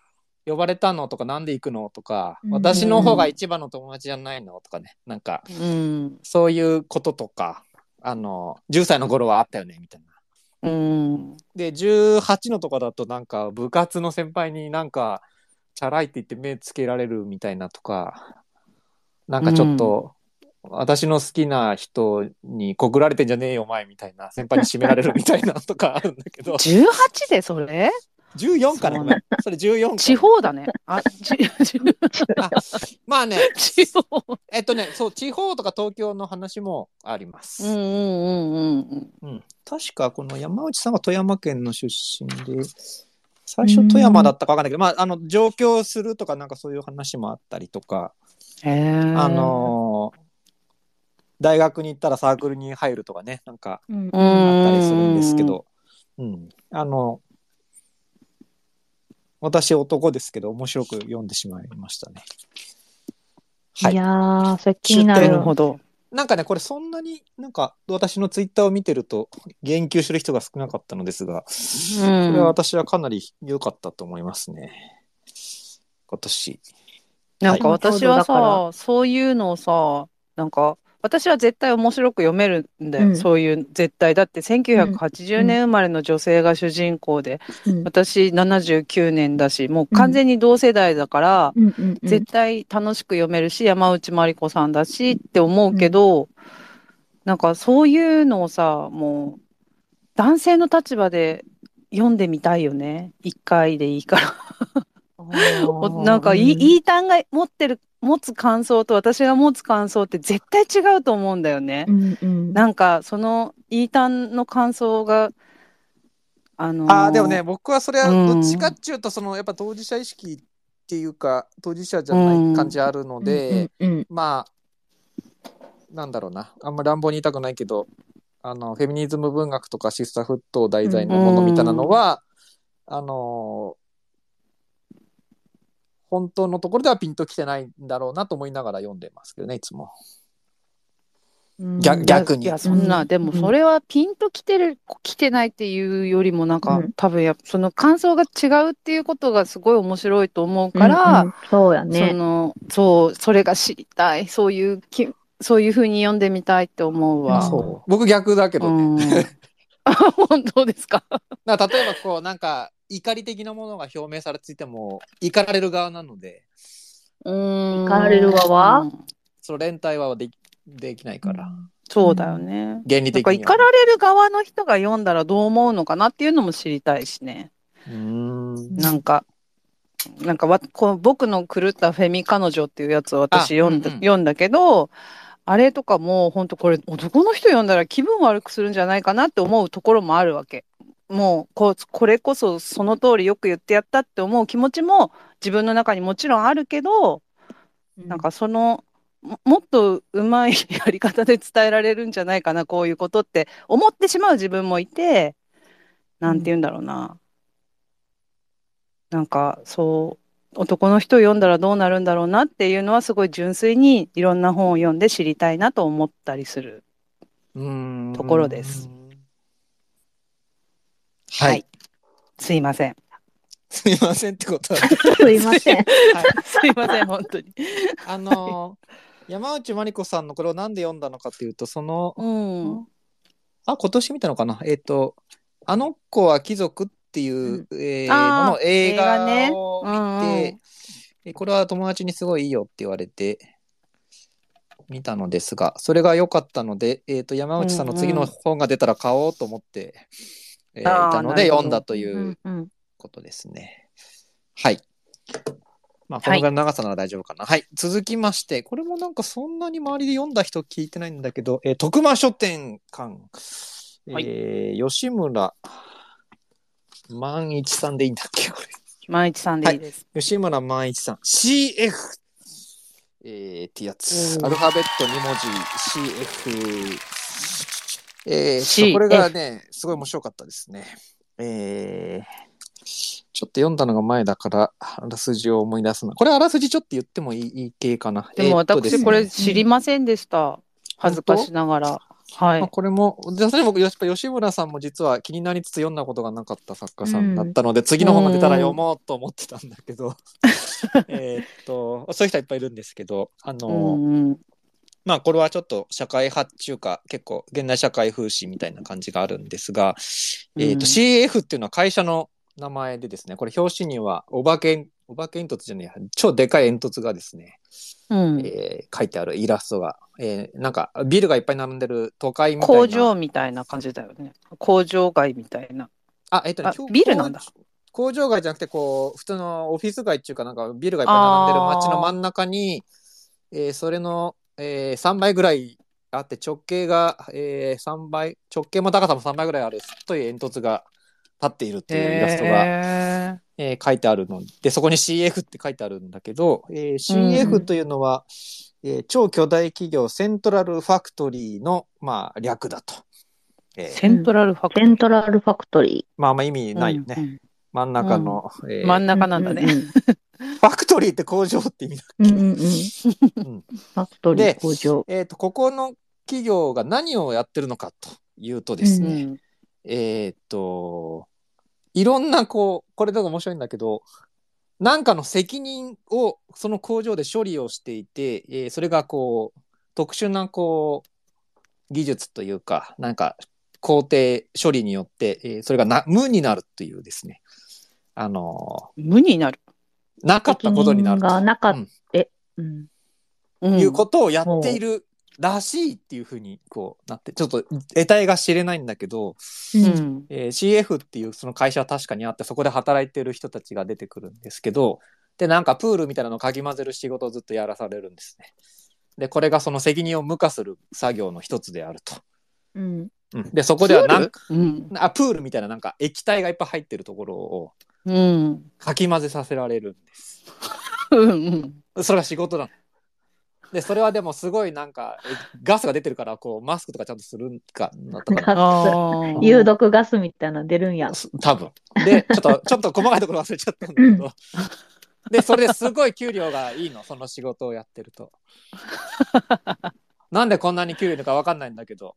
呼ばれたのとか、なんで行くのとか、うん私の方が一番の友達じゃないのとかね、なんか、うん。そういうこととか、あの、10歳の頃はあったよね、みたいな。うん。で、18のとかだとなんか部活の先輩になんか、チャラいって言って目つけられるみたいなとか、なんかちょっと、私の好きな人に告られてんじゃねえよお前みたいな先輩に締められるみたいなとかあるんだけど。18でそれ？14かなそれ14か。地方だね。あ、ち、ちあまあね。地方。えっとねそう地方とか東京の話もあります、うんうんうんうんうん。確かこの山内さんは富山県の出身で最初富山だったか分かんないけど、まああの上京するとかなんかそういう話もあったりとか。あ、のー大学に行ったらサークルに入るとかねなんかあったりするんですけど、うん、あの私男ですけど面白く読んでしまいましたね。はいいやー、それ気にななる。るほど。なんかねこれそんなになんか私のツイッターを見てると言及する人が少なかったのですが、うこれはん。私はかなり良かったと思いますね。今年。なんか私ははいさ、そういうのをさ、なんか、私は絶対面白く読めるんだよ。うん。そういう絶対。だって1980年生まれの女性が主人公で、うん。私79年だし、もう完全に同世代だから、うん。絶対楽しく読めるし、山内まりこさんだしって思うけど、なんかそういうのをさ、もう男性の立場で読んでみたいよね。一回でいいから。おなんかいい、いい単が持ってる、持つ感想と私が持つ感想って絶対違うと思うんだよね。う。んうん。なんかそのいい単の感想が、あのーああ、でもね、僕はそれはうん。どっちかっていうと、そのやっぱ当事者意識っていうか、当事者じゃない感じあるので、うんうんまあ、なんだろうな、あんまり乱暴に言いたくないけど、あの、フェミニズム文学とかシスターフットを題材のものみたいなのは、あの本当のところではピンときてないんだろうなと思いながら読んでますけどね、いつも。うん逆逆にいや、そんな、うんでもそれはピンときてる、来てないっていうよりも、なんか、うん多分や、その感想が違うっていうことがすごい面白いと思うから、うんうんそうやそね。の、そう、それが知りたい、そういうきそういうふうに読んでみたいって思うわ。そう。僕逆だけどね。うん。あ本当ですか？だから例えばこうなんか怒り的なものが表明されていても怒られる側なのでうん。怒られる側？その連帯はできできないから、そうだよね。原理的には怒られる側の人が読んだらどう思うのかなっていうのも知りたいしね。うーんなんか、なんかわこう僕の狂ったフェミ彼女っていうやつを私読んだ,、あうんうん読んだけど、あれとかも本当これ男の人読んだら気分悪くするんじゃないかなって思うところもあるわけ。もうこうこれこそその通りよく言ってやったって思う気持ちも自分の中にもちろんあるけど、なんかそのももっとうまいやり方で伝えられるんじゃないかなこういうことって思ってしまう自分もいてなんて言うんだろうな、なんかそう男の人を読んだらどうなるんだろうなっていうのはすごい純粋にいろんな本を読んで知りたいなと思ったりする。ところです。はい、はい。すいません。すいませんってことは。すいません。すいません。本当に。あのー山内まりこさんのこれをなんで読んだのかっていうとそのうん。あ今年見たのかな？えっ、と「あの子は貴族」っていう、えーのの映画を見て、うんうん。えこれは友達にすごいいいよって言われて見たのですがそれが良かったので、えー、と山内さんの次の本が出たら買おうと思って、えーあーいたので読んだといううんうんことですね。はい。まあ、このぐらいの長さなら大丈夫かな。はい。続きまして、これもなんかそんなに周りで読んだ人聞いてないんだけど、えー徳間書店館、えー吉村万一さんでいいんだっけ？これ。万一さんでいいです。吉村万一さん。CF! えー、ってやつ。アルファベット2文字 CF。えー、ちょっ CF とこれがね、すごい面白かったですね。えー、ちょっと読んだのが前だから、あらすじを思い出すな。これあらすじちょっと言ってもいいいい系かな。でも私これ知りませんでした。恥ずかしながら。はいまあ、。これも、でそれもやっぱ吉村さんも実は気になりつつ読んだことがなかった作家さんだったので、次の本が出たら読もうと思ってたんだけど、えーっと、そういう人はいっぱいいるんですけど、あの、うんうんまあこれはちょっと社会派っていうか結構現代社会風刺みたいな感じがあるんですが、えっ、うんと CF っていうのは会社の名前でですね、これ表紙にはお化け、お化け煙突じゃねえや、超でかい煙突がですね、うんえー書いてあるイラストが、えーなんかビルがいっぱい並んでる都会みたいな。工場みたいな感じだよね。工場街みたいな。あ、えっ、とねビルなんだ工場街じゃなくて、こう、普通のオフィス街っていうか、なんかビルがいっぱい並んでる街の真ん中に、えーそれの、えー3倍ぐらいあって、直径が、えー3倍、直径も高さも3倍ぐらいある太い煙突が立っているっていうイラストが、へえー書いてあるの。で、そこに CF って書いてあるんだけど、えー CF というのは、えー超巨大企業セントラルファクトリーの、まあ、略だと。えー。ーセントラルファクトセントラルファクトリまあ、あんま意味ないよね。うんうん真ん中の、えー真んー。中なんだね。うん ファクトリーって工場って意味だっけ、うんうんうん。フうんァクトリでー工場。えっ、と、ここの企業が何をやってるのかというとですうね、んえっ、と、いろんなこう、これだと面白いんだけど、なんかの責任をその工場で処理をしていて、えーそれがこう、特殊なこう、技術というか、なんか工程処理によって、えーそれがな無になるというですね、あの無になる。ーなかったことになるがなかっうんて。うん。うんいうことをやっているらしいっていうふうにこうなって、ちょっと得体が知れないんだけど、う。うんん。えー CF っていうその会社は確かにあって、そこで働いてる人たちが出てくるんですけど、で、なんかプールみたいなのをかき混ぜる仕事をずっとやらされるんですね。で、これがその責任を無化する作業の一つであると。うん。うん、で、そこではなんうん。あプールみたいななんか液体がいっぱい入ってるところをうん。かき混ぜさせられるんです。うん。それが仕事なの。で、それはでもすごいなんか、えガスが出てるから、こう、マスクとかちゃんとするんかなとかな。あー 有毒ガスみたいなの出るんや。す多分。で、ちょっと、ちょっと細かいところ忘れちゃったんだけど。で、それですごい給料がいいの、その仕事をやってると。なんでこんなに給料いいのか分かんないんだけど。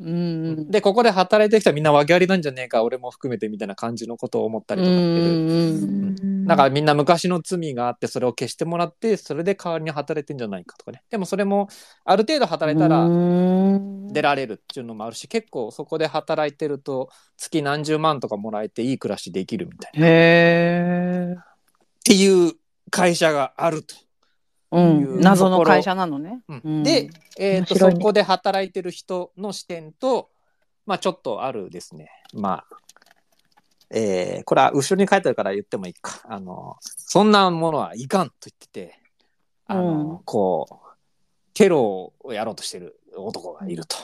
うんうん。で、ここで働いてる人はみんな訳ありなんじゃねえか、俺も含めてみたいな感じのことを思ったりとかっていう。うんなんかみんな昔の罪があってそれを消してもらってそれで代わりに働いてんじゃないかとかねでもそれもある程度働いたらうん出られるっていうのもあるし結構そこで働いてると月何十万とかもらえていい暮らしできるみたいなっへえ。ていう会社があると。うん。謎の会社なのね。うん。うん。で、えーとそこで働いてる人の視点と、まあ、ちょっとあるですね。まあえーこれは後ろに書いてあるから言ってもいいか。あのそんなものはいかんと言っててあの、うん。こうテロをやろうとしてる男がいると。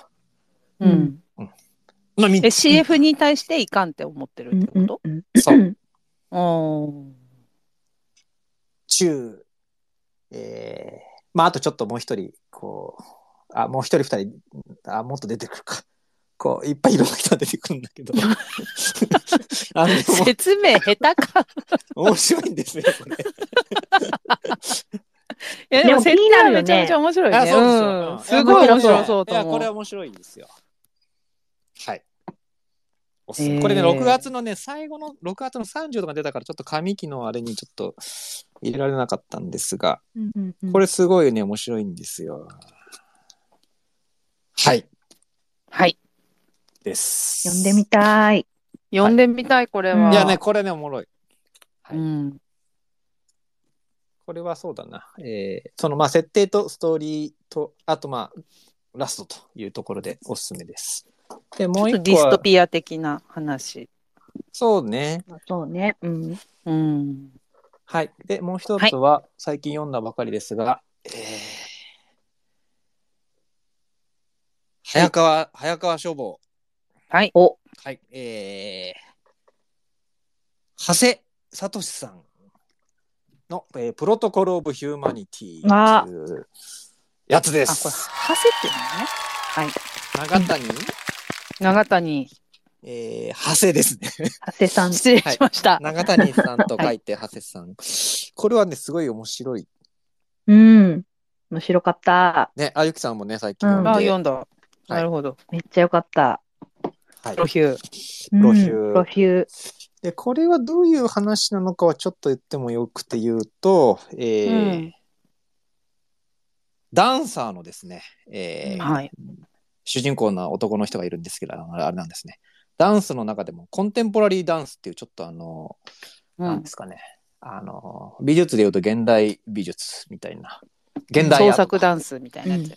うん。うん。まあ、CF に対していかんって思ってるってこと？うん。そう。うん。中、えーまああとちょっともう一人こうあもう一人二人あもっと出てくるかこういっぱいいろんな人が出てくるんだけど あの説明下手か。面白いんですよこれ。いやでも気になるよねめちゃめちゃ面白いね。あそうですようんうんすごい面白そういやと思う。これは面白いですよ。はい。おすすめえーこれね6月のね最後の6月の30とか出たからちょっと紙機のあれにちょっと入れられなかったんですがこれすごいね面白いんですよ。はいはい。です。読んでみたい。読んでみたい、これは。いやね、これね、おもろい。はいうん。これはそうだな。えーその、まあ、設定とストーリーと、あと、まあ、ラストというところでおすすめです。で、もうちょっとディストピア的な話。そうね。そうね。うん。うん。はい。で、もう一つは、最近読んだばかりですが、えー早川、早川書房。はい。お、はい。えー、長谷敏司さんの、えー Protocol of Humanity というやつであ、これ、す。ハセっていうのね。はい。長谷、長谷。えー、長谷ですね。長谷さん。失礼しました。長谷さんと書いて、長谷さん。これはね、すごい面白い。うん。面白かった。ね、あゆきさんもね、最近うんあ、読んで、読んだ。なるほど。めっちゃよかった。はいプロヒュー。ロヒュープロヒュー。で、これはどういう話なのかはちょっと言ってもよくて言うと、えーうんダンサーのですね、えーはい。主人公の男の人がいるんですけど、あれなんですね。ダンスの中でもコンテンポラリーダンスっていうちょっとあの、うんなんで。すかね。あの、美術で言うと現代美術みたいな。現代創ト作ダンスみたいなやつ。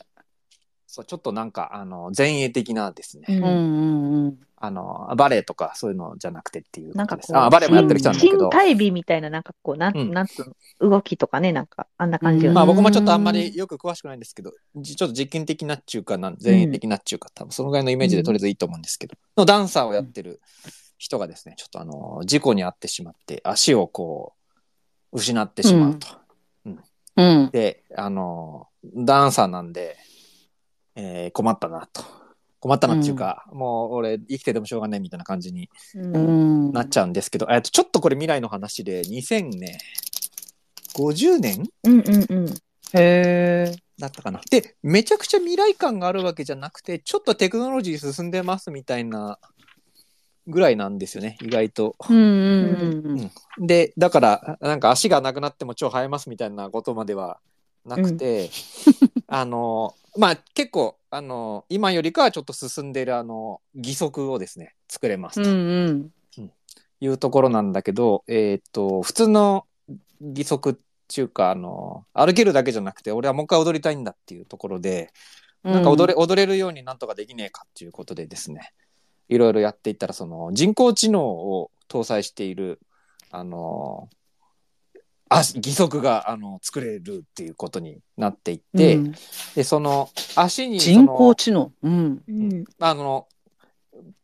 そう、ちょっとなんか、あの、前衛的なですね。うんうんうんうん。あの、バレエとかそういうのじゃなくてっていう。なんかこう、あ、バレエもやってる人なんだけど新。体美みたいな、なんかこう、なん、うんなんつうの、動きとかね、なんか、あんな感じ。まあ僕もちょっとあんまりよく詳しくないんですけど、じちょっと実験的なっちゅうかなん、前衛的なっちゅうか、多分そのぐらいのイメージでとりあえずいいと思うんですけど、のダンサーをやってる人がですね、ちょっとあの、事故に遭ってしまって、足をこう、失ってしまうと。うん。で、あの、ダンサーなんで、えー困ったなと。困ったなっていうか、もう俺生きててもしょうがないみたいな感じにうんうん。なっちゃうんですけど、えっと、ちょっとこれ未来の話で、2000ね、50年うんうんうん。へえ。だったかな。で、めちゃくちゃ未来感があるわけじゃなくて、ちょっとテクノロジー進んでますみたいなぐらいなんですよね、意外と。うんうんうん。で、だから、なんか足がなくなっても超生えますみたいなことまではなくて、あの、まあ結構、あの、今よりかはちょっと進んでいるあの、義足をですね、作れますうとん。いうところなんだけど、えーっと、普通の義足っていうか、あの、歩けるだけじゃなくて、俺はもう一回踊りたいんだっていうところで、うん。なんか踊れ、踊れるようになんとかできねえかっていうことでですね、いろいろやっていったら、その人工知能を搭載している、あの、足義足があの作れるっていうことになっていって、うん。で、その足に人工知能？うん。うん。あの、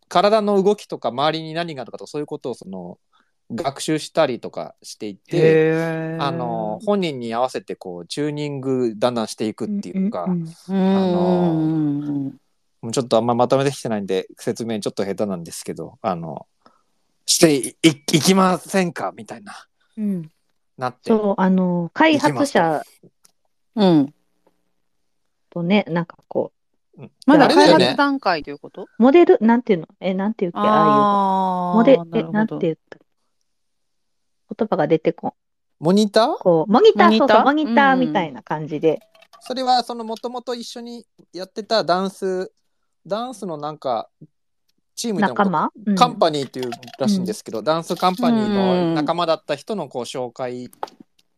体の動きとか周りに何があるかとかそういうことをその学習したりとかしていて。あの、本人に合わせてこうチューニングだんだんしていくっていうか、うんうんうん。もうちょっとあんままとめてきてないんで、説明ちょっと下手なんですけど、あの、していいいきませんか？みたいな、うんなって。そう、あの、開発者うん。とね、なんかこまだ開発段階ということ？モデル、なんていうの？え、なんていうっけああいう。あモデー、え、なんて言った？言葉が出てこん。モニター？こう、モニター、そうそう、モニターうんみたいな感じで。それはそのもともと一緒にやってたダンスダンスのなんかチーム仲間？うん。カンパニーっていうらしいんですけど、ダンスカンパニーの仲間だった人のこう紹介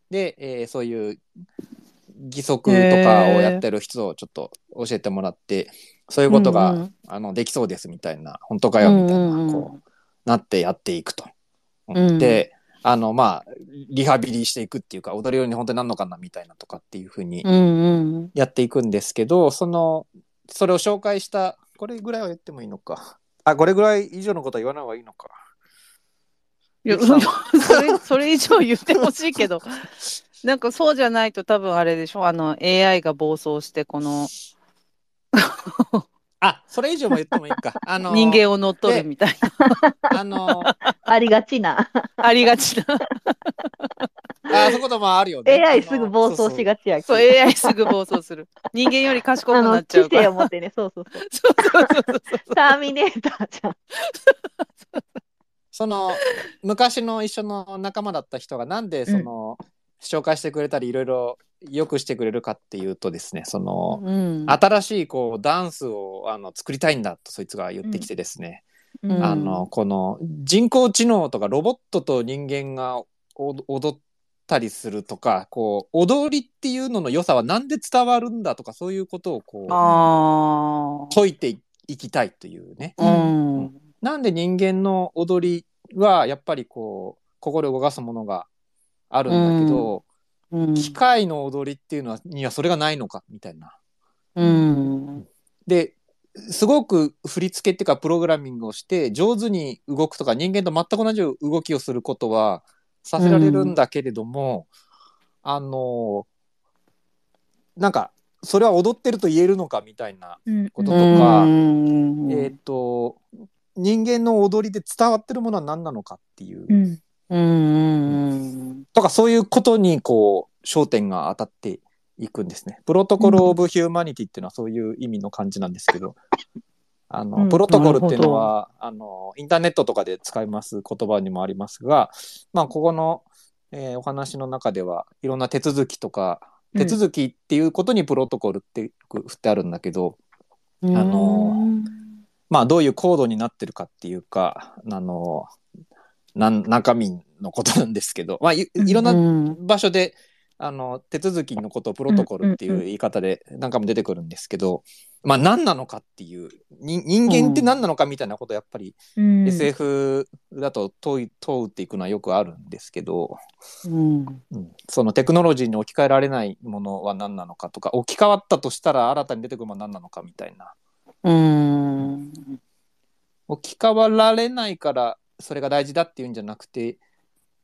で、えーそういう義足とかをやってる人をちょっと教えてもらってそういうことが、うんうん。あのできそうですみたいな本当かよみたいな、うんうんうんこうなってやっていくと。うん。であのまあリハビリしていくっていうか踊るように本当になんのかなみたいなとかっていうふうにうんうん。やっていくんですけど、その、それを紹介した、これぐらいは言ってもいいのか。あ、これぐらい以上のことは言わない方がいいのか。いや、それ、それ以上言ってほしいけど、なんかそうじゃないと多分あれでしょ。あの AI が暴走して、このあ、それ以上も言ってもいいか。あの、人間を乗っ取るみたいな、あの、ありがちな。ありがちな。あ、そういうこともあるよね。AI すぐ暴走しががちやけそう、ど AI すぐ暴走する。人間より賢くなっちゃ知うから。性を持ってね、そうそうそう。そうそうそうそうターミネーターじゃん。その、昔の一緒の仲間だった人がなんでその、紹介してくれたりいろいろよくしてくれるかっていうとですね、その、うん新しいこうダンスをあの作りたいんだとそいつが言ってきてですね、うんあのこの人工知能とかロボットと人間がお踊ったりするとかこう踊りっていうのの良さはなんで伝わるんだとかそういうことをこうあ解いていきたいというね。あ。うん。なんで人間の踊りはやっぱりこう心を動かすものがあるんだけど、うん。機械の踊りっていうのはにはそれがないのかみたいな。うん。ですごく振り付けっていうかプログラミングをして上手に動くとか人間と全く同じ動きをすることはさせられるんだけれども、あのなんかそれは踊ってると言えるのかみたいなうんこととか、うんえっ、と人間の踊りで伝わってるものは何なのかっていう、うんうん。とかそういうことにこう焦点が当たっていくんですね。プロトコル・オブ・ヒューマニティっていうのはそういう意味の感じなんですけど、あの、うん。プロトコルっていうのは、あの、インターネットとかで使います言葉にもありますが、まあ、ここの、えーお話の中ではいろんな手続きとか、手続きっていうことにプロトコルって振ってあるんだけど、あのまあ、どういうコードになってるかっていうか、あの、なん中身のことなんですけど、まあ、いいろんなうん。場所で、あの手続きのことをプロトコルっていう言い方で何回も出てくるんですけど、まあ何なのかっていうに人間って何なのかみたいなことをやっぱりうん。SF だと問い問うっていくのはよくあるんですけど、うん。うん。そのテクノロジーに置き換えられないものは何なのかとか置き換わったとしたら新たに出てくるものは何なのかみたいな。うん。置き換わられないからそれが大事だっていうんじゃなくて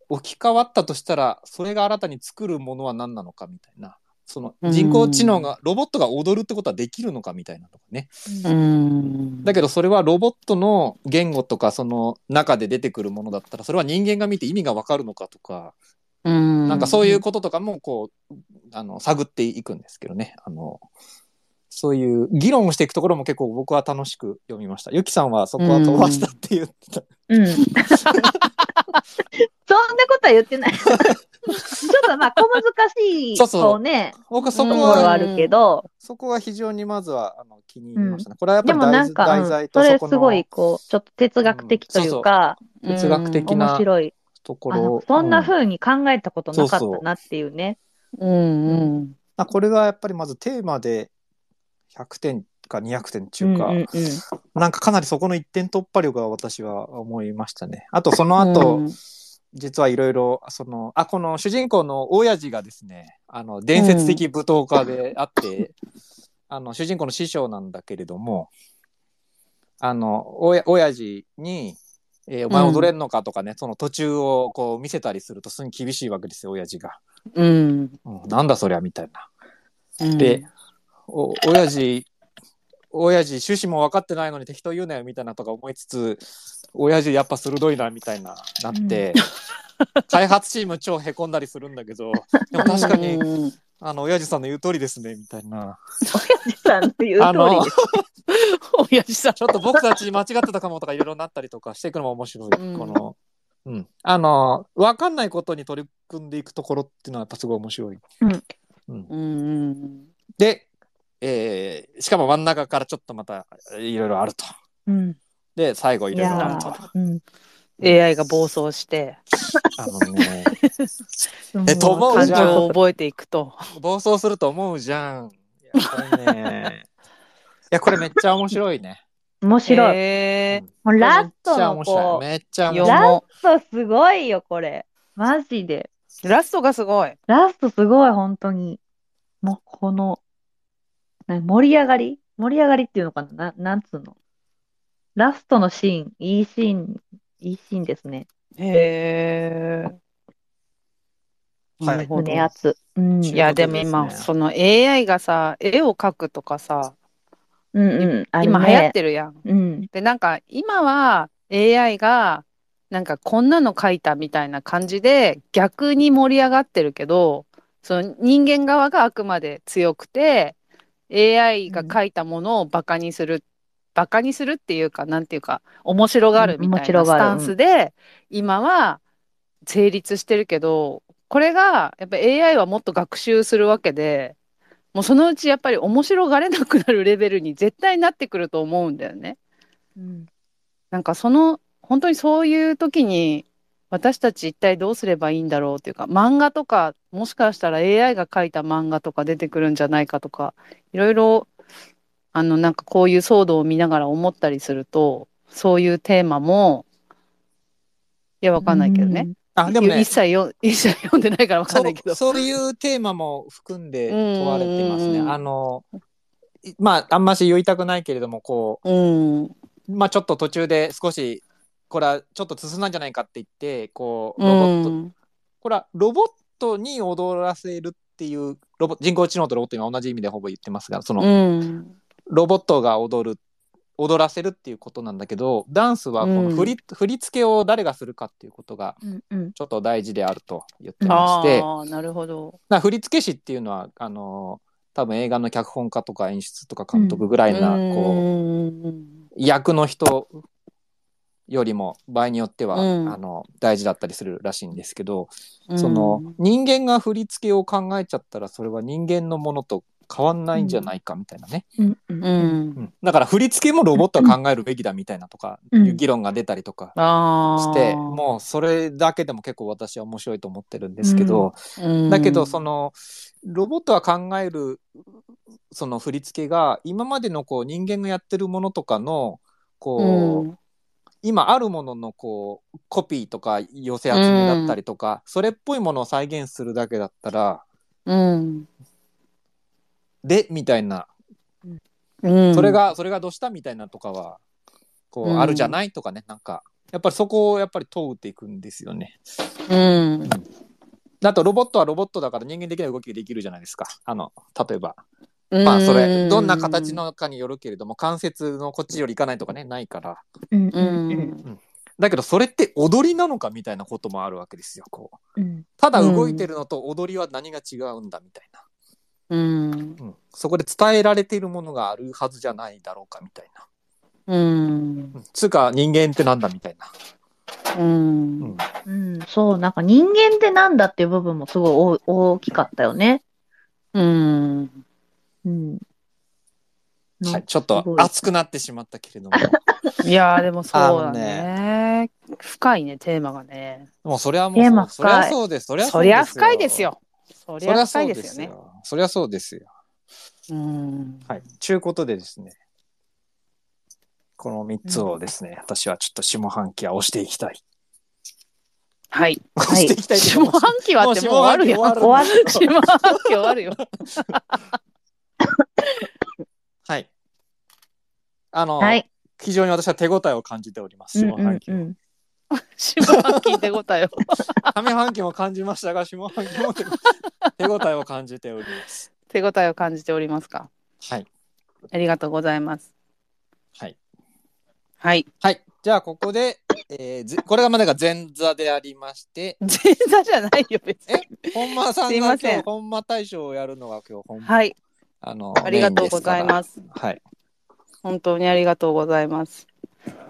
置き換わったとしたらそれが新たに作るものは何なのかみたいな。その人工知能がロボットが踊るってことはできるのかみたいなとかね。うん。だけどそれはロボットの言語とかその中で出てくるものだったらそれは人間が見て意味がわかるのかとかうん。なんかそういうこととかもこうあの探っていくんですけどね。あのそういう議論をしていくところも結構僕は楽しく読みました。ゆきさんはそこは飛ばしたって言ってた。うん。そんなことは言ってない。ちょっとまあ小難しい、そうそうね、僕そとこは、あるけど、そこは非常にまずはあの気に入りましたね。これはやっぱでり題もなんか、題うん材とそこそれすごいのこう、ちょっと哲学的というか、哲学的面な白い。ところ。そんなうん風に考えたことなかっそうそうたなっていうね。うんうんあこれがやっぱりまずテーマで100点か200点ってううか、うんうん。なんかかなりそこの一点突破力が私は思いましたね。あとその後、うん実はいろいろ、その、あ、この主人公の親父がですね、あの、伝説的舞踏家であって、あの、主人公の師匠なんだけれども、あの、おや、親父に、えーお前踊れんのかとかね、その途中をこう見せたりするとすぐ厳しいわけですよ、親父が。うんうん、なんだそりゃ、みたいな。うんで、お、親父、親父、趣旨も分かってないのに適当言うなよ、みたいなとか思いつつ、親父やっぱ鋭いな、みたいな、なって、開発チーム超へこんだりするんだけど、でも確かに、うんあの、親父さんの言う通りですね、みたいな。親父さんの言う通あの、り。親父さん。ょっと僕たち間違ってたかもとかいろいろなったりとかしていくのも面白い。うんこの、うん。あの、わかんないことに取り組んでいくところっていうのはやっぱすごい面白い。うんうん。うんうんで、えーしかも真ん中からちょっとまたいろいろあると。うん。で、最後いいろいろあやると。ーうん。AI が暴走して、あのね、も えと思う感じゃん情を覚えていくと。暴走すると思うじゃん。いや、これね。いや、これめっちゃ面白いね。面白い。へもうラストのめっちゃ面白い。こめっちゃー面白い。ラストすごいよ、これ。マジで。うラストがすごい。ラストすごい、本当に。もう、この、な盛り上がり？盛り上がりっていうのかな？ななんつうの？ラストのシーン、いいシーン、いいシーンですね。へえ。はいなるほど胸熱。うん。いや、でも今、その AI がさ、絵を描くとかさ、うんうん。今流行っね。てるやん。うん。で、なんか今は AI が、なんかこんなの描いたみたいな感じで逆に盛り上がってるけど、その人間側があくまで強くて、AI が描いたものをバカにする、バカにするっていうか、なんていうか、面白がるみたいなスタンスで、今は成立してるけど、これが、やっぱ AI はもっと学習するわけで、もうそのうちやっぱり面白がれなくなるレベルに絶対なってくると思うんだよね。うん。なんかその、本当にそういう時に、私たち一体どうすればいいんだろうっていうか、漫画とか、もしかしたら AI が描いた漫画とか出てくるんじゃないかとか、いろいろ、あの、なんかこういう騒動を見ながら思ったりすると、そういうテーマも、いや、わかんないけどね。あ、でもね一、切よ一切読んでないからわかんないけど。そうそういうテーマも含んで問われてますね。あの、いまあ、あんまし言いたくないけれども、こうん。う、まあ、ちょっと途中で少し、これはちょっと進んだんじゃないかって言って、こう、うロボット、ん。これはロボットに踊らせるっていう、ロボ人工知能とロボット今同じ意味でほぼ言ってますが、その、うん。ロボットが踊る、踊らせるっていうことなんだけど、ダンスはこの振り,、振り付けを誰がするかっていうことがうんうん。ちょっと大事であると言ってまして、ああ、なるほど。な振付師っていうのはあの多分映画の脚本家とか演出とか監督ぐらいな、こうう役の人よりも場合によっては、うんあの大事だったりするらしいんですけど、ん。その人間が振り付けを考えちゃったらそれは人間のものと変わんないんじゃないかみたいなね、うんう。うんん。うんだから振り付けもロボットは考えるべきだみたいなとかうんいう議論が出たりとかああ。して、もうそれだけでも結構私は面白いと思ってるんですけど、うん、だけどそのロボットは考えるその振り付けが今までのこう人間がやってるものとかのこう、うん、今あるもののこうコピーとか寄せ集めだったりとか、それっぽいものを再現するだけだったらうん。でみたいな、うん。それ、がそれがどうしたみたいなとかはこう、うんあるじゃないとかねなんかやっぱりそこをやっぱり問うていくんですよね。うん。あとロボットはロボットだから人間できない動きができるじゃないですか。あの例えばまあそれどんな形のかによるけれども関節のこっちよりいかないとかねないからうんううんん。だけどそれって踊りなのかみたいなこともあるわけですよこううん。ただ動いてるのと踊りは何が違うんだみたいな、うん。うん、そこで伝えられているものがあるはずじゃないだろうかみたいな、うん。うん、つうか人間ってなんだみたいな、ううんん。うん。そう、なんか人間ってなんだっていう部分もすごい大大きかったよね。うん。うん。はい、ちょっと熱くなってしまったけれども いやーでもそうだあのね。深いね、テーマがね。もうそれはもうそそりゃそうですそりゃそりゃ深いですよ。そりゃ深いうですよね。そりゃそうですようん。はい。ちゅうことでですね、この3つをですね、私はちょっと下半期は押していきたい。はい。押していきたいと下半期はってもう終わるやん。もう下終わる 下半期終わるよ。はい。あの、はい。非常に私は手応えを感じております、下半期。うんうん 下半期手応えを。上半期も感じましたが、下半期も手手応えを感じております。手応えを感じておりますか？はい。ありがとうございます。はい。はい。はい。じゃあ、ここで、えーずこれがまだが前座でありまして、前座じゃないよ、別に。本間さんが今日、本間大賞をやるのが今日本、はい。あの、ありがとうございす。ます。はい。本当にありがとうございます。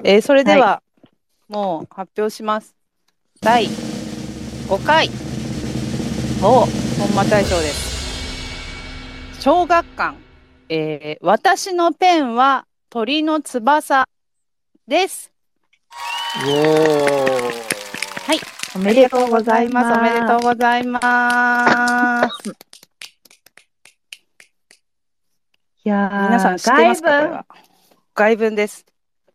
えーそれでは、もう発表します。第5回、お本間大賞です。小学館、えー私のペンは鳥の翼です。おー。おめでとうございます。おめでとうございます。いやー皆さん知ってますかこ外文れは？外文です。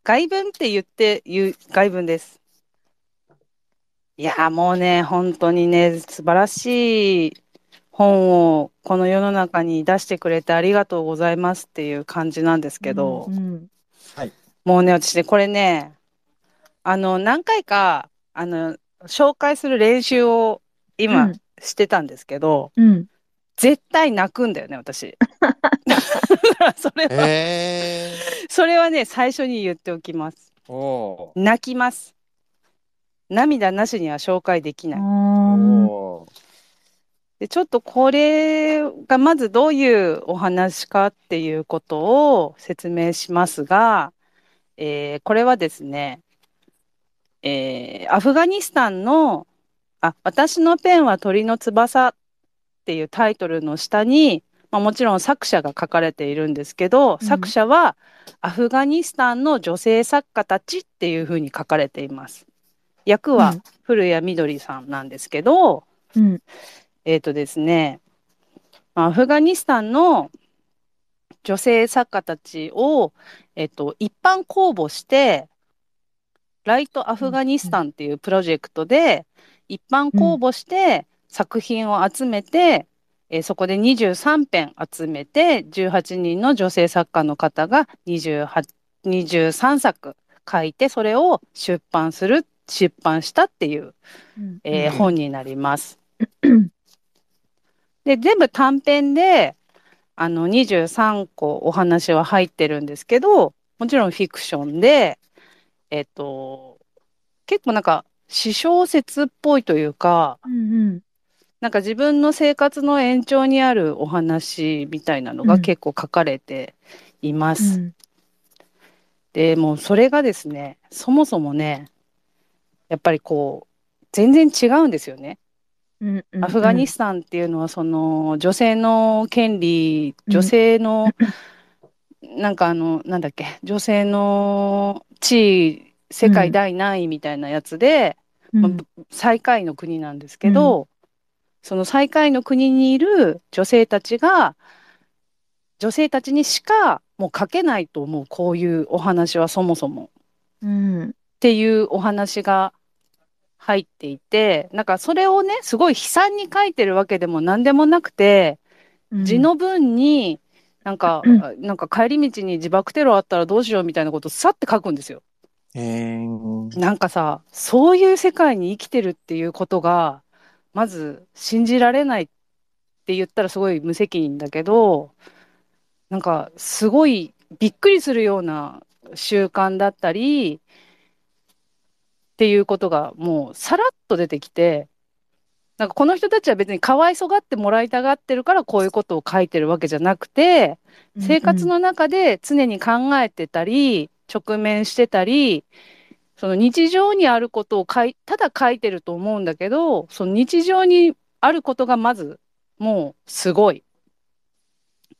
外文って言って言う外文です。いやーもうね、本当にね、素晴らしい本をこの世の中に出してくれてありがとうございますっていう感じなんですけど、うんうんもうね、私ね、これね、あの、何回か、あの、紹介する練習を今うんしてたんですけど、うん。絶対泣くんだよね、私。それは、えそれはね、最初に言っておきます。泣きます。涙なしには紹介できない。で、ちょっとこれがまずどういうお話かっていうことを説明しますが、えーこれはですね、えーアフガニスタンの、あ、私のペンは鳥の翼っていうタイトルの下に、まあ、もちろん作者が書かれているんですけど、うん作者はアフガニスタンの女性作家たちっていうふうに書かれています。役はうん古谷みどりさんなんですけど、うん。えっ、とですね、まあアフガニスタンの女性作家たちを、えっ、と、一般公募して、ライトアフガニスタンっていうプロジェクトで、一般公募して作品を集めて、えーそこで23編集めて、18人の女性作家の方が28 23作書いて、それを出版する、出版したっていううんえーうん本になります。で、全部短編で、あの、23個お話は入ってるんですけど、もちろんフィクションで、えっと、結構なんか、詩小説っぽいというか、うんうん。なんか自分の生活の延長にあるお話みたいなのがうん結構書かれています。うんで、もうそれがですね、そもそもね、やっぱりこう、全然違うんですよね。うんうん。アフガニスタンっていうのはその女性の権利、うん女性の、なんかあの、なんだっけ、女性の地位、世界第何位みたいなやつで、うんまあ最下位の国なんですけど、その最下位の国にいる女性たちが、女性たちにしかもう書けないと思う、こういうお話はそもそも。うん。っていうお話が入っていて、なんかそれをね、すごい悲惨に書いてるわけでも何でもなくて、字の文に、なんか、うんなんか帰り道に自爆テロあったらどうしようみたいなことをさって書くんですよ。えー。なんかさ、そういう世界に生きてるっていうことが、まず信じられないって言ったらすごい無責任だけど、なんかすごいびっくりするような習慣だったり、っていうことがもうさらっと出てきて、なんかこの人たちは別にかわいそがってもらいたがってるからこういうことを書いてるわけじゃなくて、生活の中で常に考えてたり、直面してたり、その日常にあることを書い、ただ書いてると思うんだけど、その日常にあることがまずもうすごい。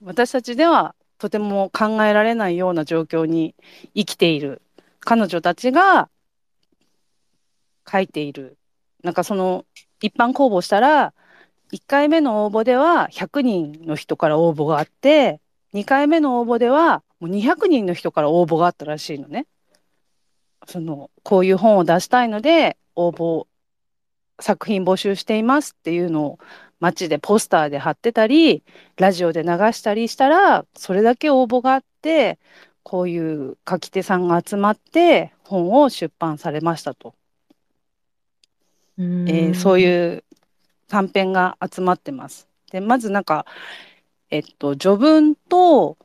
私たちではとても考えられないような状況に生きている彼女たちが書いている。なんかその一般公募したら、1回目の応募では100人の人から応募があって、2回目の応募ではもう200人の人から応募があったらしいのね。その、こういう本を出したいので、応募、作品募集していますっていうのを街でポスターで貼ってたり、ラジオで流したりしたら、それだけ応募があって、こういう書き手さんが集まって本を出版されましたと。うん、えーそうういう短編が集まってます。で、まずなんか、えっと、序文と、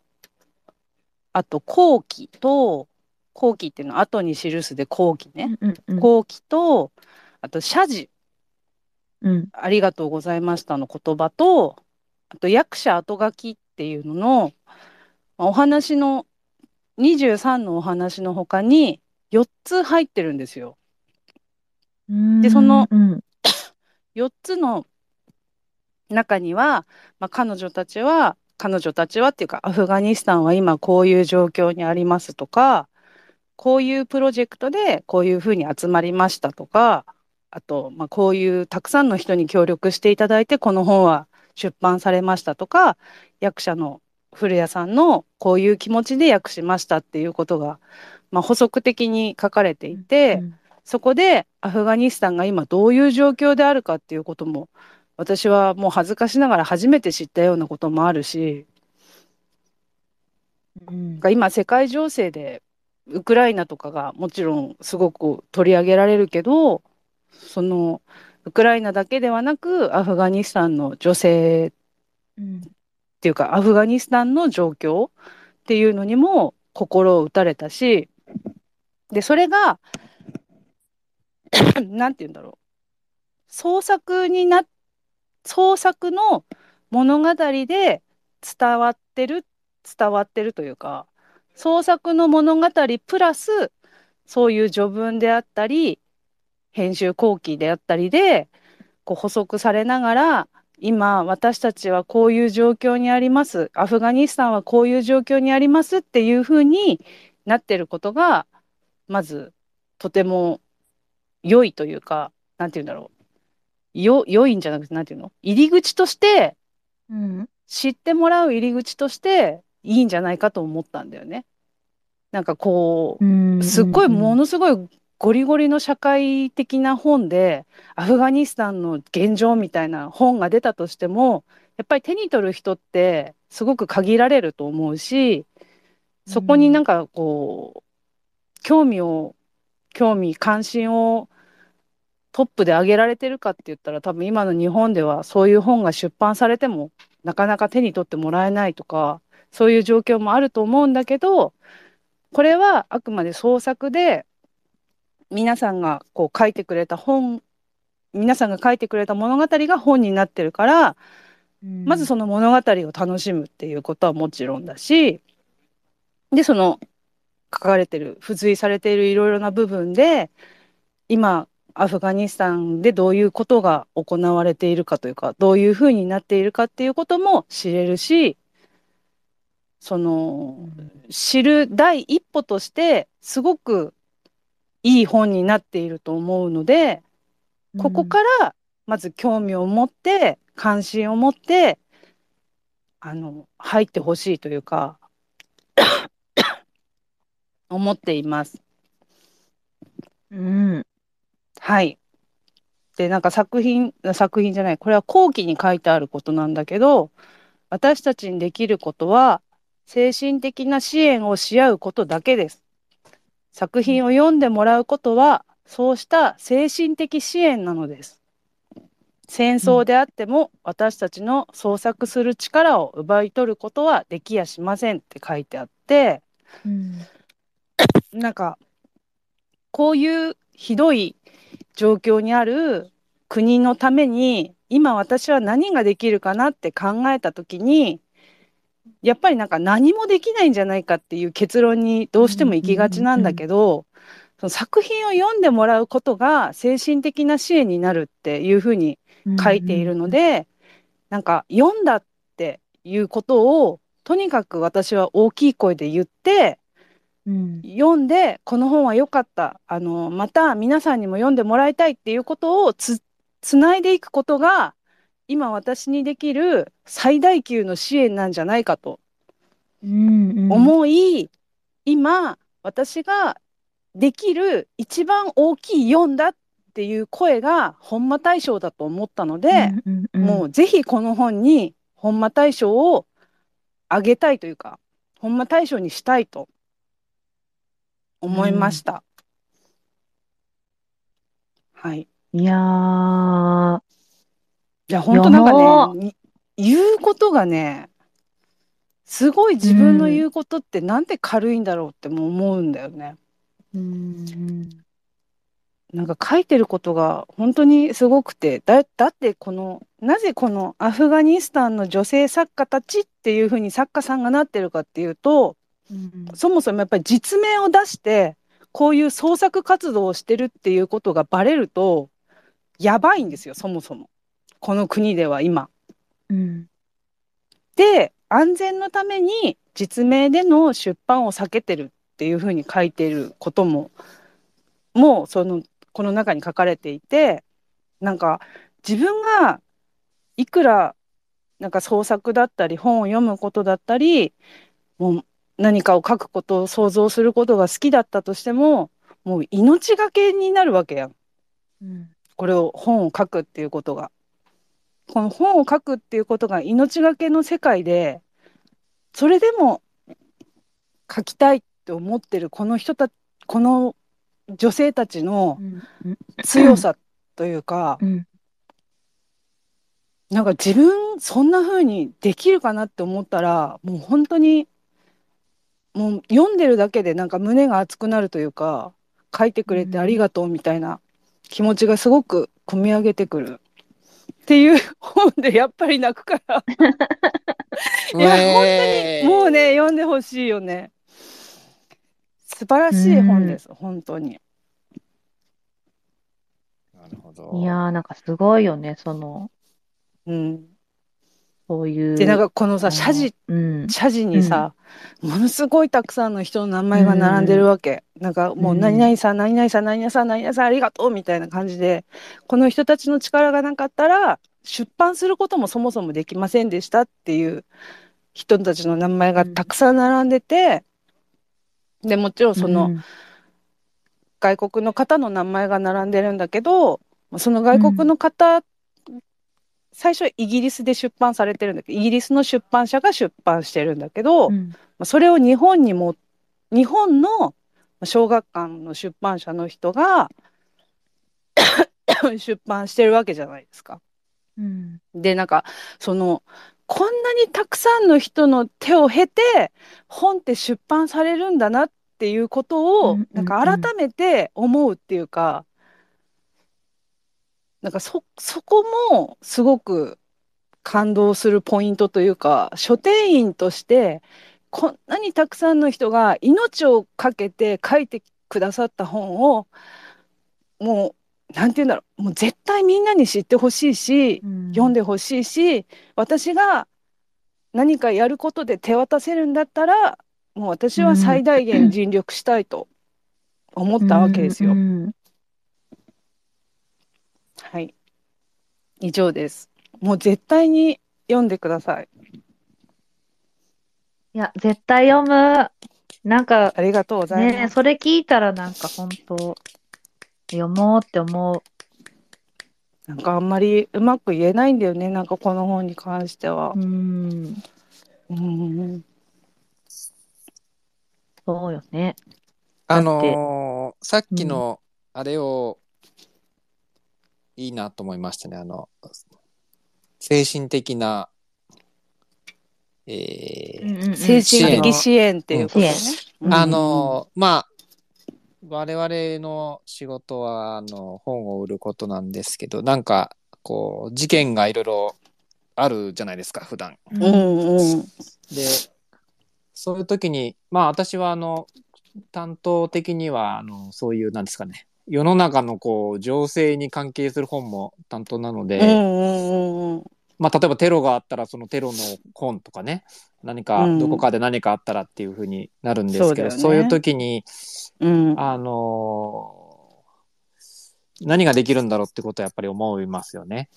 あと後記と、後期っていうのは後に記すで後期ね。うんうん後期と、あと謝辞、うん。ありがとうございましたの言葉と、あと役者後書きっていうのの、まあお話の、23のお話の他に4つ入ってるんですよ。うん。でそのうん。4つの中には、まあ、彼女たちは彼女たちはっていうかアフガニスタンは今こういう状況にありますとかこういうプロジェクトでこういうふうに集まりましたとかあと、まあ、こういうたくさんの人に協力していただいてこの本は出版されましたとか役者の古谷さんのこういう気持ちで訳しましたっていうことが、まあ、補足的に書かれていて。うんそこでアフガニスタンが今どういう状況であるかっていうことも私はもう恥ずかしながら初めて知ったようなこともあるしうんが今世界情勢でウクライナとかがもちろんすごく取り上げられるけどそのウクライナだけではなくアフガニスタンの女性っうん。ていうかアフガニスタンの状況っていうのにも心を打たれたしでそれが なんて言うんだろう。創作にな創作の物語で伝わってる伝わってるというか創作の物語プラスそういう序文であったり編集後期であったりでこう補足されながら今私たちはこういう状況にあります。アフガニスタンはこういう状況にありますっていうふうになってることがまずとても良いというかなんて言うんだろう。よ良いんじゃなくてなんていうの？入り口としてうん。知ってもらう入り口としていいんじゃないかと思ったんだよね。なんかこううんすっごいもうんのすごいゴリゴリの社会的な本でアフガニスタンの現状みたいな本が出たとしてもやっぱり手に取る人ってすごく限られると思うしそこになんかこう興味を興味関心をトップで上げられてるかって言ったら多分今の日本ではそういう本が出版されてもなかなか手に取ってもらえないとかそういう状況もあると思うんだけどこれはあくまで創作で皆さんがこう書いてくれた本皆さんが書いてくれた物語が本になってるからうん。まずその物語を楽しむっていうことはもちろんだしでその書かれてる付随されているいろいろな部分で今アフガニスタンでどういうことが行われているかというかどういうふうになっているかっていうことも知れるしその知る第一歩としてすごくいい本になっていると思うのでここからまず興味を持って関心を持ってあの入ってほしいというか 思っています。うんはい。でなんか作品作品じゃないこれは後期に書いてあることなんだけど私たちにできることは精神的な支援をし合うことだけです。作品を読んでもらうことはそうした精神的支援なのです。戦争であっても私たちの創作する力を奪い取ることはできやしませんって書いてあってうんなんかこういうひどい状況にある国のために今私は何ができるかなって考えた時にやっぱりなんか何もできないんじゃないかっていう結論にどうしても行きがちなんだけど、その作品を読んでもらうことが精神的な支援になるっていうふうに書いているので、なんか読んだっていうことをとにかく私は大きい声で言ってうん。読んでこの本は良かった。あのまた皆さんにも読んでもらいたいっていうことをつつないでいくことが今私にできる最大級の支援なんじゃないかとうんうん思い、今私ができる一番大きい読んだっていう声が本間大賞だと思ったので、うんうんうんもうぜひこの本に本間大賞をあげたいというか本間大賞にしたいと思いました。はい。いやーいや本当なんかねに言うことがねすごい自分の言うことってなんて軽いんだろうっても思うんだよね。うん。なんか書いてることが本当にすごくてだだってこのなぜこのアフガニスタンの女性作家たちっていうふうに作家さんがなってるかっていうとうん。そもそもやっぱり実名を出してこういう創作活動をしてるっていうことがバレるとやばいんですよそもそもこの国では今。うん。で安全のために実名での出版を避けてるっていうふうに書いてることももうそのこの中に書かれていてなんか自分がいくらなんか創作だったり本を読むことだったりもう何かを書くことを想像することが好きだったとしてももう命がけになるわけやんうん。これを本を書くっていうことが。この本を書くっていうことが命がけの世界でそれでも書きたいって思ってるこの人たこの女性たちの。強さというかうん。なんか自分そんな風にできるかなって思ったらもう本当にもう読んでるだけでなんか胸が熱くなるというか書いてくれてありがとうみたいな気持ちがすごく込み上げてくるっていう本でやっぱり泣くから。いやえ。ーもうね読んでほしいよね。素晴らしい本です本当に。なるほど。いやー、なんかすごいよね、その、うんそういう。でなんかこのさ謝辞うん。謝辞にさ、ものすごいたくさんの人の名前が並んでるわけ、なんかもううん何々さん。何々さん何々さん何々さんありがとうみたいな感じでこの人たちの力がなかったら出版することもそもそもできませんでしたっていう人たちの名前がたくさん並んでて、でもちろんその、うん。外国の方の名前が並んでるんだけどその外国の方、最初はイギリスで出版されてるんだけどイギリスの出版社が出版してるんだけど、うん。まあそれを日本にも日本の小学館の出版社の人が 出版してるわけじゃないですか。うん。でなんかそのこんなにたくさんの人の手を経て本って出版されるんだなっていうことをうんうんうん。なんか改めて思うっていうかなんかそそこもすごく感動するポイントというか書店員としてこんなにたくさんの人が命を懸けて書いてくださった本をもうなんて言うんだろうもう絶対みんなに知ってほしいし読んでほしいし私が何かやることで手渡せるんだったらもう私は最大限尽力したいと思ったわけですよ。うんうんはい。以上です。もう絶対に読んでください。いや、絶対読む。なんか、ありがとうございね、ます。それ聞いたらなんか本当、読もうって思う。なんかあんまりうまく言えないんだよね。なんかこの本に関してはう。ん。うん。そうよね。あのーさっきのあれを、いいなと思いましたね。あの、精神的な、えー精神的支援っていうことね。うんあのーまあ、我々の仕事は、あの、本を売ることなんですけど、なんか、こう、事件がいろいろあるじゃないですか、普段。うんうんうん。で、そういう時に、まあ私はあの、担当的には、あの、そういう、なんですかね、世の中のこう、情勢に関係する本も担当なので、うんうんうんまあ例えばテロがあったら、そのテロの本とかね、何か、うんどこかで何かあったらっていうふうになるんですけど、そうだよねそういう時に、うん。あのー何ができるんだろうってことはやっぱり思いますよね。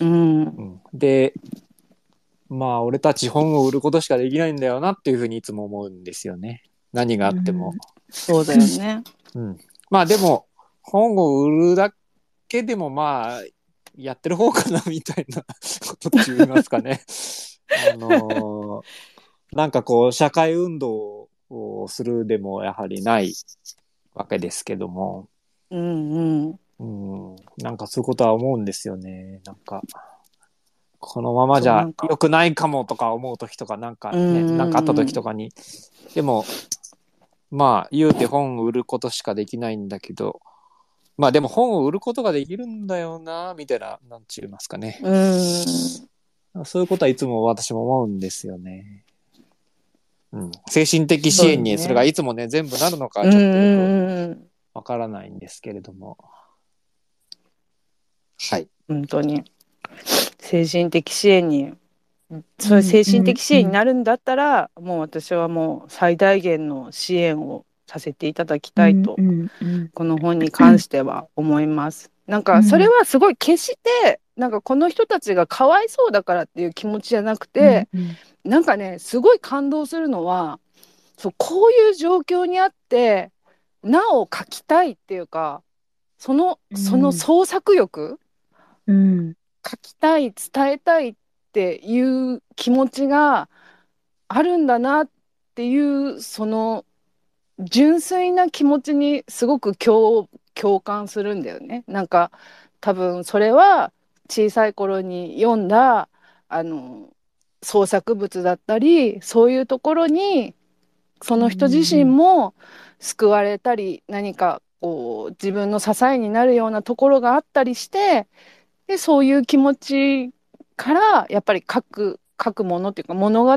うん。うんで、まあ、俺たち本を売ることしかできないんだよなっていうふうにいつも思うんですよね。何があっても。そうだよね。うん。まあ、でも、本を売るだけでもまあ、やってる方かなみたいな ことって言いますかね。あのーなんかこう、社会運動をするでもやはりないわけですけども、うんうん。うん、なんかそういうことは思うんですよね。なんか、このままじゃ良くないかもとか思う時とか、なんかうね、んなんかあった時とかに。でも、まあ、言うて本を売ることしかできないんだけど、まあでも本を売ることができるんだよな、みたいな、なんちゅいますかね。うん。そういうことはいつも私も思うんですよね。うん、精神的支援にそれがいつもね、全部なるのか、ちょっと。わからないんですけれども。はい。本当に。精神的支援に、そういう精神的支援になるんだったら、もう私はもう最大限の支援をさせていただきたいと、うんうんうん。この本に関しては思います。なんかそれはすごい決して、なんかこの人たちがかわいそうだからっていう気持ちじゃなくて、うんうん。なんかねすごい感動するのはそうこういう状況にあってなお書きたいっていうかそのその創作欲、うん。書きたい伝えたいっていう気持ちがあるんだなっていうその純粋な気持ちにすごく共感するんだよね。なんか多分それは小さい頃に読んだあの創作物だったりそういうところにその人自身も救われたり何かこう自分の支えになるようなところがあったりしてでそういう気持ちからやっぱり書く書くものっていうか物語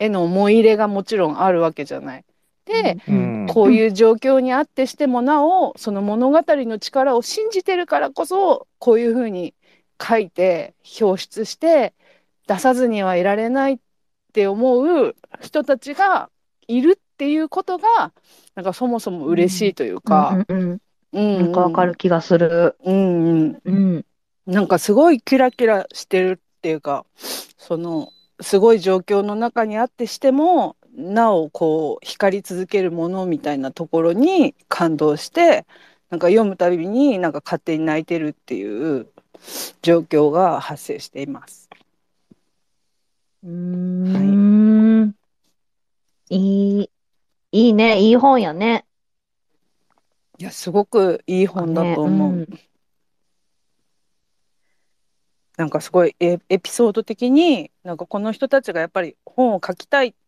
への思い入れがもちろんあるわけじゃない。で、うん。こういう状況にあってしてもなおその物語の力を信じてるからこそこういうふうに書いて表出して出さずにはいられないって思う人たちがいるっていうことがなんかそもそも嬉しいというか、うんうん。うん。なんかわかる気がする。うんうん、うん。なんかすごいキラキラしてるっていうかそのすごい状況の中にあってしてもなおこう光り続けるものみたいなところに感動してなんか読むたびになんか勝手に泣いてるっていう状況が発生しています。うーん。いい、いいね。いい本やね。いやすごくいい本だと思う。ねなんかすごいエエピソード的になんかこの人たちがやっぱり本を書きたいって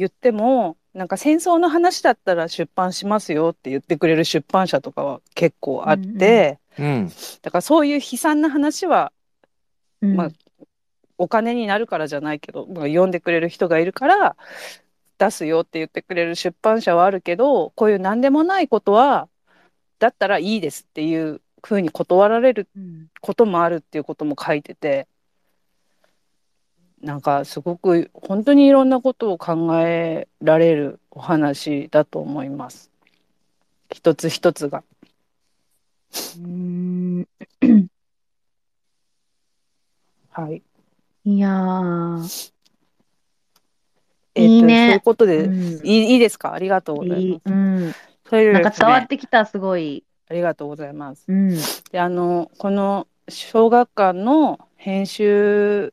言ってもなんか戦争の話だったら出版しますよって言ってくれる出版社とかは結構あって、うん。だからそういう悲惨な話はうん。まあお金になるからじゃないけど、まあ、読んでくれる人がいるから出すよって言ってくれる出版社はあるけどこういう何でもないことはだったらいいですっていうふうに断られるうん。こともあるっていうことも書いててなんかすごく本当にいろんなことを考えられるお話だと思います。一つ一つが。うーんはい。いやー、えっといいねそういうことで、うんいいいいですか？ありがとうございいい。ます。うん。それでなんか伝わってきた、すごい。ありがとうございます。うん。であのこの小学館の編集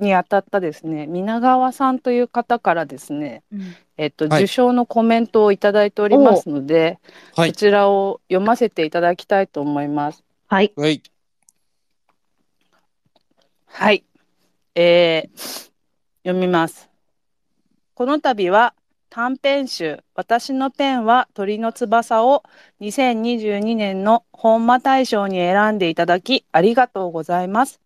にあたったですね皆川さんという方からですね、えっとはい受賞のコメントをいただいておりますので、はいこちらを読ませていただきたいと思います。はい。はい。はい、えー読みます。この度は短編集「私のペンは鳥の翼」を2022年の本間大賞に選んでいただきありがとうございます。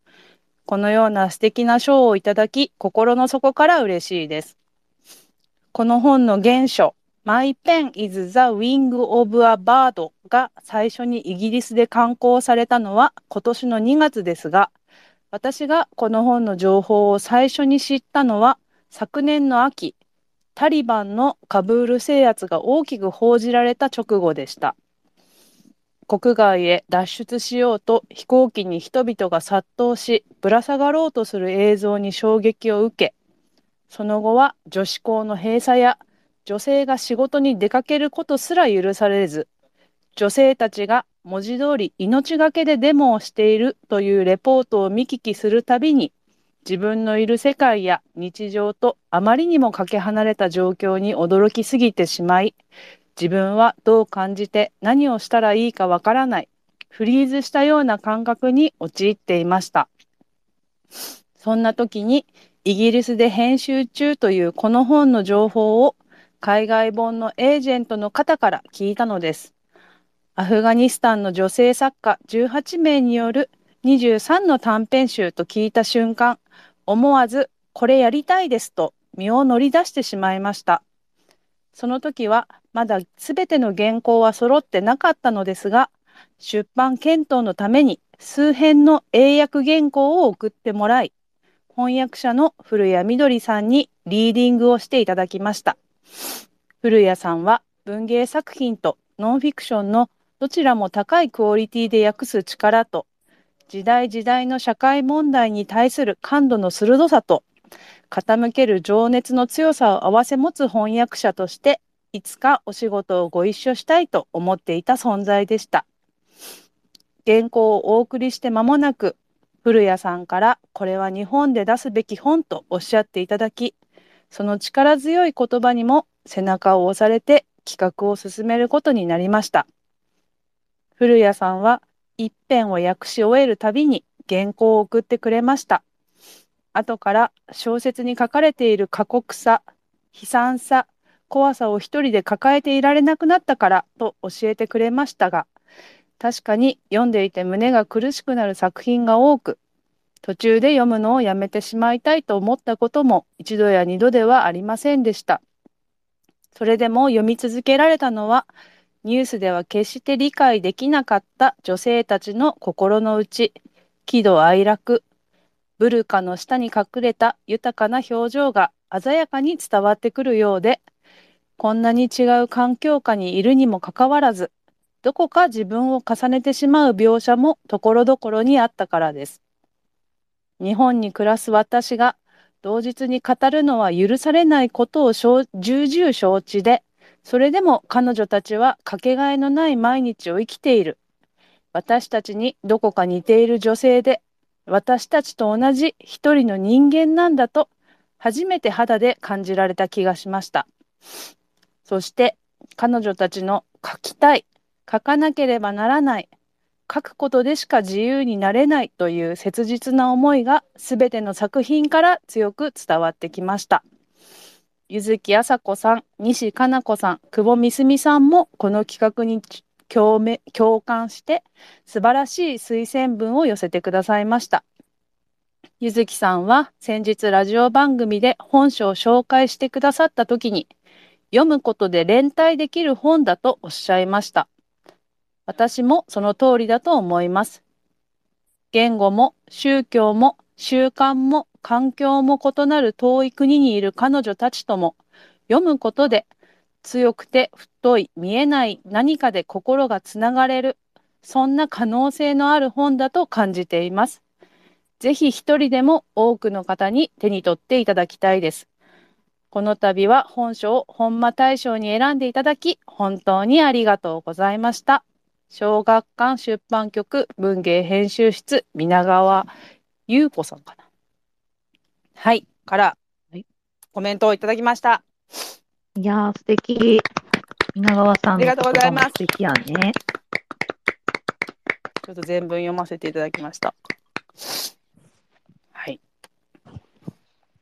このような素敵な賞をいただき心の底から嬉しいです。この本の原書「My Pen is the Wing of a Bird」が最初にイギリスで刊行されたのは今年の2月ですが私がこの本の情報を最初に知ったのは昨年の秋タリバンのカブール制圧が大きく報じられた直後でした国外へ脱出しようと飛行機に人々が殺到しぶら下がろうとする映像に衝撃を受けその後は女子校の閉鎖や女性が仕事に出かけることすら許されず女性たちが文字通り命がけでデモをしているというレポートを見聞きするたびに自分のいる世界や日常とあまりにもかけ離れた状況に驚きすぎてしまい自分はどう感じて何をしたらいいかわからないフリーズしたような感覚に陥っていましたそんな時にイギリスで編集中というこの本の情報を海外本のエージェントの方から聞いたのです。アフガニスタンの女性作家18名による23の短編集と聞いた瞬間、思わずこれやりたいですと身を乗り出してしまいました。その時はまだすべての原稿は揃ってなかったのですが、出版検討のために数編の英訳原稿を送ってもらい、翻訳者の古谷みどりさんにリーディングをしていただきました。古谷さんは文芸作品とノンフィクションのどちらも高いクオリティで訳す力と、時代時代の社会問題に対する感度の鋭さと、傾ける情熱の強さを併せ持つ翻訳者として、いつかお仕事をご一緒したいと思っていた存在でした。原稿をお送りして間もなく、古谷さんからこれは日本で出すべき本とおっしゃっていただき、その力強い言葉にも背中を押されて企画を進めることになりました。古谷さんは一編を訳し終えるたびに原稿を送ってくれました。後から小説に書かれている過酷さ、悲惨さ、怖さを一人で抱えていられなくなったからと教えてくれましたが、確かに読んでいて胸が苦しくなる作品が多く、途中で読むのをやめてしまいたいと思ったことも一度や二度ではありませんでした。それでも読み続けられたのは、ニュースでは決して理解できなかった女性たちの心の内、喜怒哀楽、ブルカの下に隠れた豊かな表情が鮮やかに伝わってくるようで、こんなに違う環境下にいるにもかかわらず、どこか自分を重ねてしまう描写もところどころにあったからです。日本に暮らす私が同日に語るのは許されないことを重々承知で、それでも彼女たちはかけがえのない毎日を生きている。私たちにどこか似ている女性で、私たちと同じ一人の人間なんだと初めて肌で感じられた気がしました。そして彼女たちの書きたい、書かなければならない、書くことでしか自由になれないという切実な思いが全ての作品から強く伝わってきました。柚木麻子さん、西加奈子さん、久保みすみさんもこの企画に共鳴共感して素晴らしい推薦文を寄せてくださいました。柚木さんは先日ラジオ番組で本書を紹介してくださった時に読むことで連帯できる本だとおっしゃいました。私もその通りだと思います。言語も宗教も習慣も環境も異なる遠い国にいる彼女たちとも読むことで強くて太い見えない何かで心がつながれるそんな可能性のある本だと感じています。ぜひ一人でも多くの方に手に取っていただきたいです。この度は本書を本間大賞に選んでいただき本当にありがとうございました。小学館出版局文芸編集室皆川優子さんかな。はい、から、はいコメントをいただきました。いやー、素敵。稲川さんのありがとうございます素敵やね。ちょっと全文読ませていただきました。はい。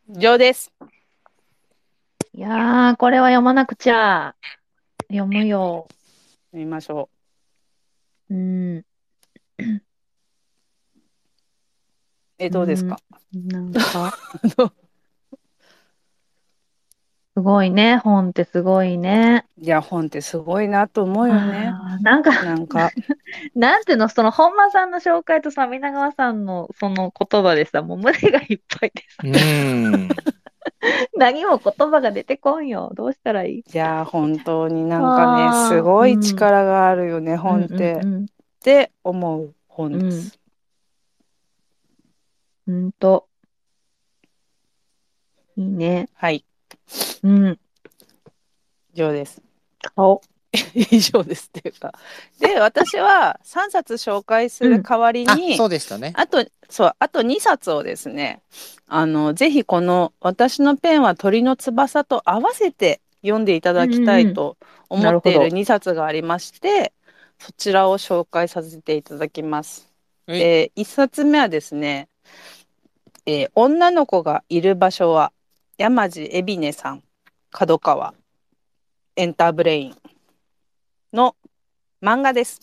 以上です。いやー、これは読まなくちゃ。読むよ。読みましょうん。う。え、どうですか、なんか、すごいね。本ってすごいね。いや、本ってすごいなと思うよね。なんか、なんか、なんていうの、その本間さんの紹介とさ、皆川さんのその言葉でさ、もう胸がいっぱいでさ、うん。何も言葉が出てこんよ。どうしたらいい？いや、本当になんかね、あーすごい力があるよね、本って。うんうんって思う本です。うん。うんと。いいね。はい、うん。以上です。顔。以上ですっていうか。で、私は3冊紹介する代わりあ、に、そうでしたね。あと、そう、あと2冊をですね、あの、ぜひこの私のペンは鳥の翼と合わせて読んでいただきたいと思っているなるほ2冊がありまして、そちらを紹介させていただきます。はいで、1冊目はですね、えー女の子がいる場所は山地海老根さん、角川、エンターブレインの漫画です。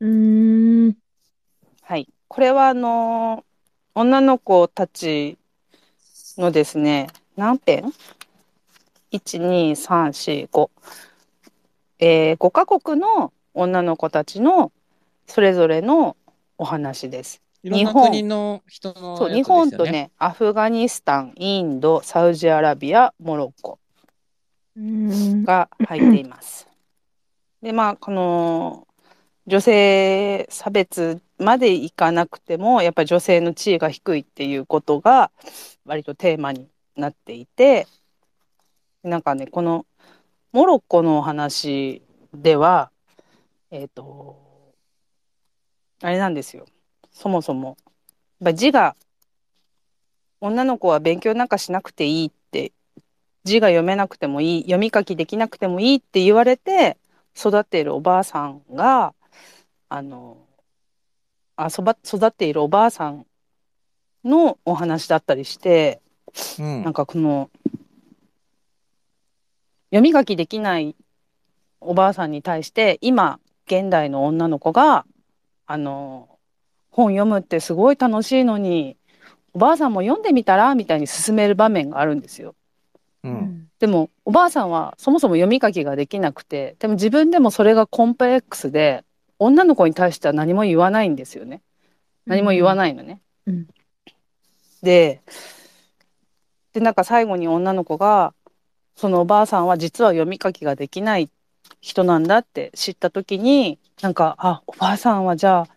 うーん。はい。これはあのー女の子たちのですね、何編 ?1、2、3、4、5。えー、5カ国の女の子たちのそれぞれのお話です。日本国の人のそう、日本とね、アフガニスタン、インド、サウジアラビア、モロッコ。が入っています。で、まあ、この女性差別までいかなくても、やっぱり女性の地位が低いっていうことが割とテーマになっていて、なんかね、このモロッコのお話では、えっ、と、あれなんですよ。そもそも、字が女の子は勉強なんかしなくていいって。字が読めなくてもいい。読み書きできなくてもいいって言われて育っているおばあさんがあのあそば育っているおばあさんのお話だったりしてうんなんかこの読み書きできないおばあさんに対して今現代の女の子があの本読むってすごい楽しいのにおばあさんも読んでみたらみたいに勧める場面があるんですよ。う。うんん。でもおばあさんはそもそも読み書きができなくてでも自分でもそれがコンプレックスで女の子に対しては何も言わないんですよね何も言わないのね。うんででなんか最後に女の子がそのおばあさんは実は読み書きができない人なんだって知った時になんかあおばあさんはじゃあ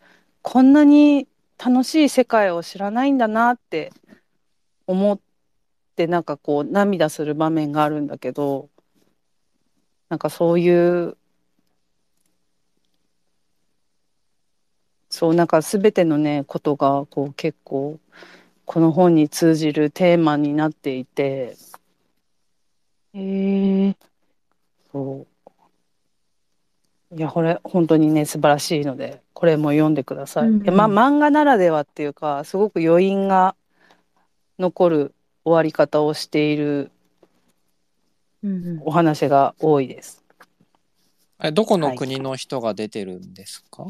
こんなに楽しい世界を知らないんだなって思ってなんかこう涙する場面があるんだけどなんかそういうそうなんか全てのねことがこう結構この本に通じるテーマになっていてへえ。そういやこれ本当にね素晴らしいのでこれも読んでください。うんうんま漫画ならではっていうかすごく余韻が残る終わり方をしているうんお話が多いです。えどこの国の人が出てるんですか、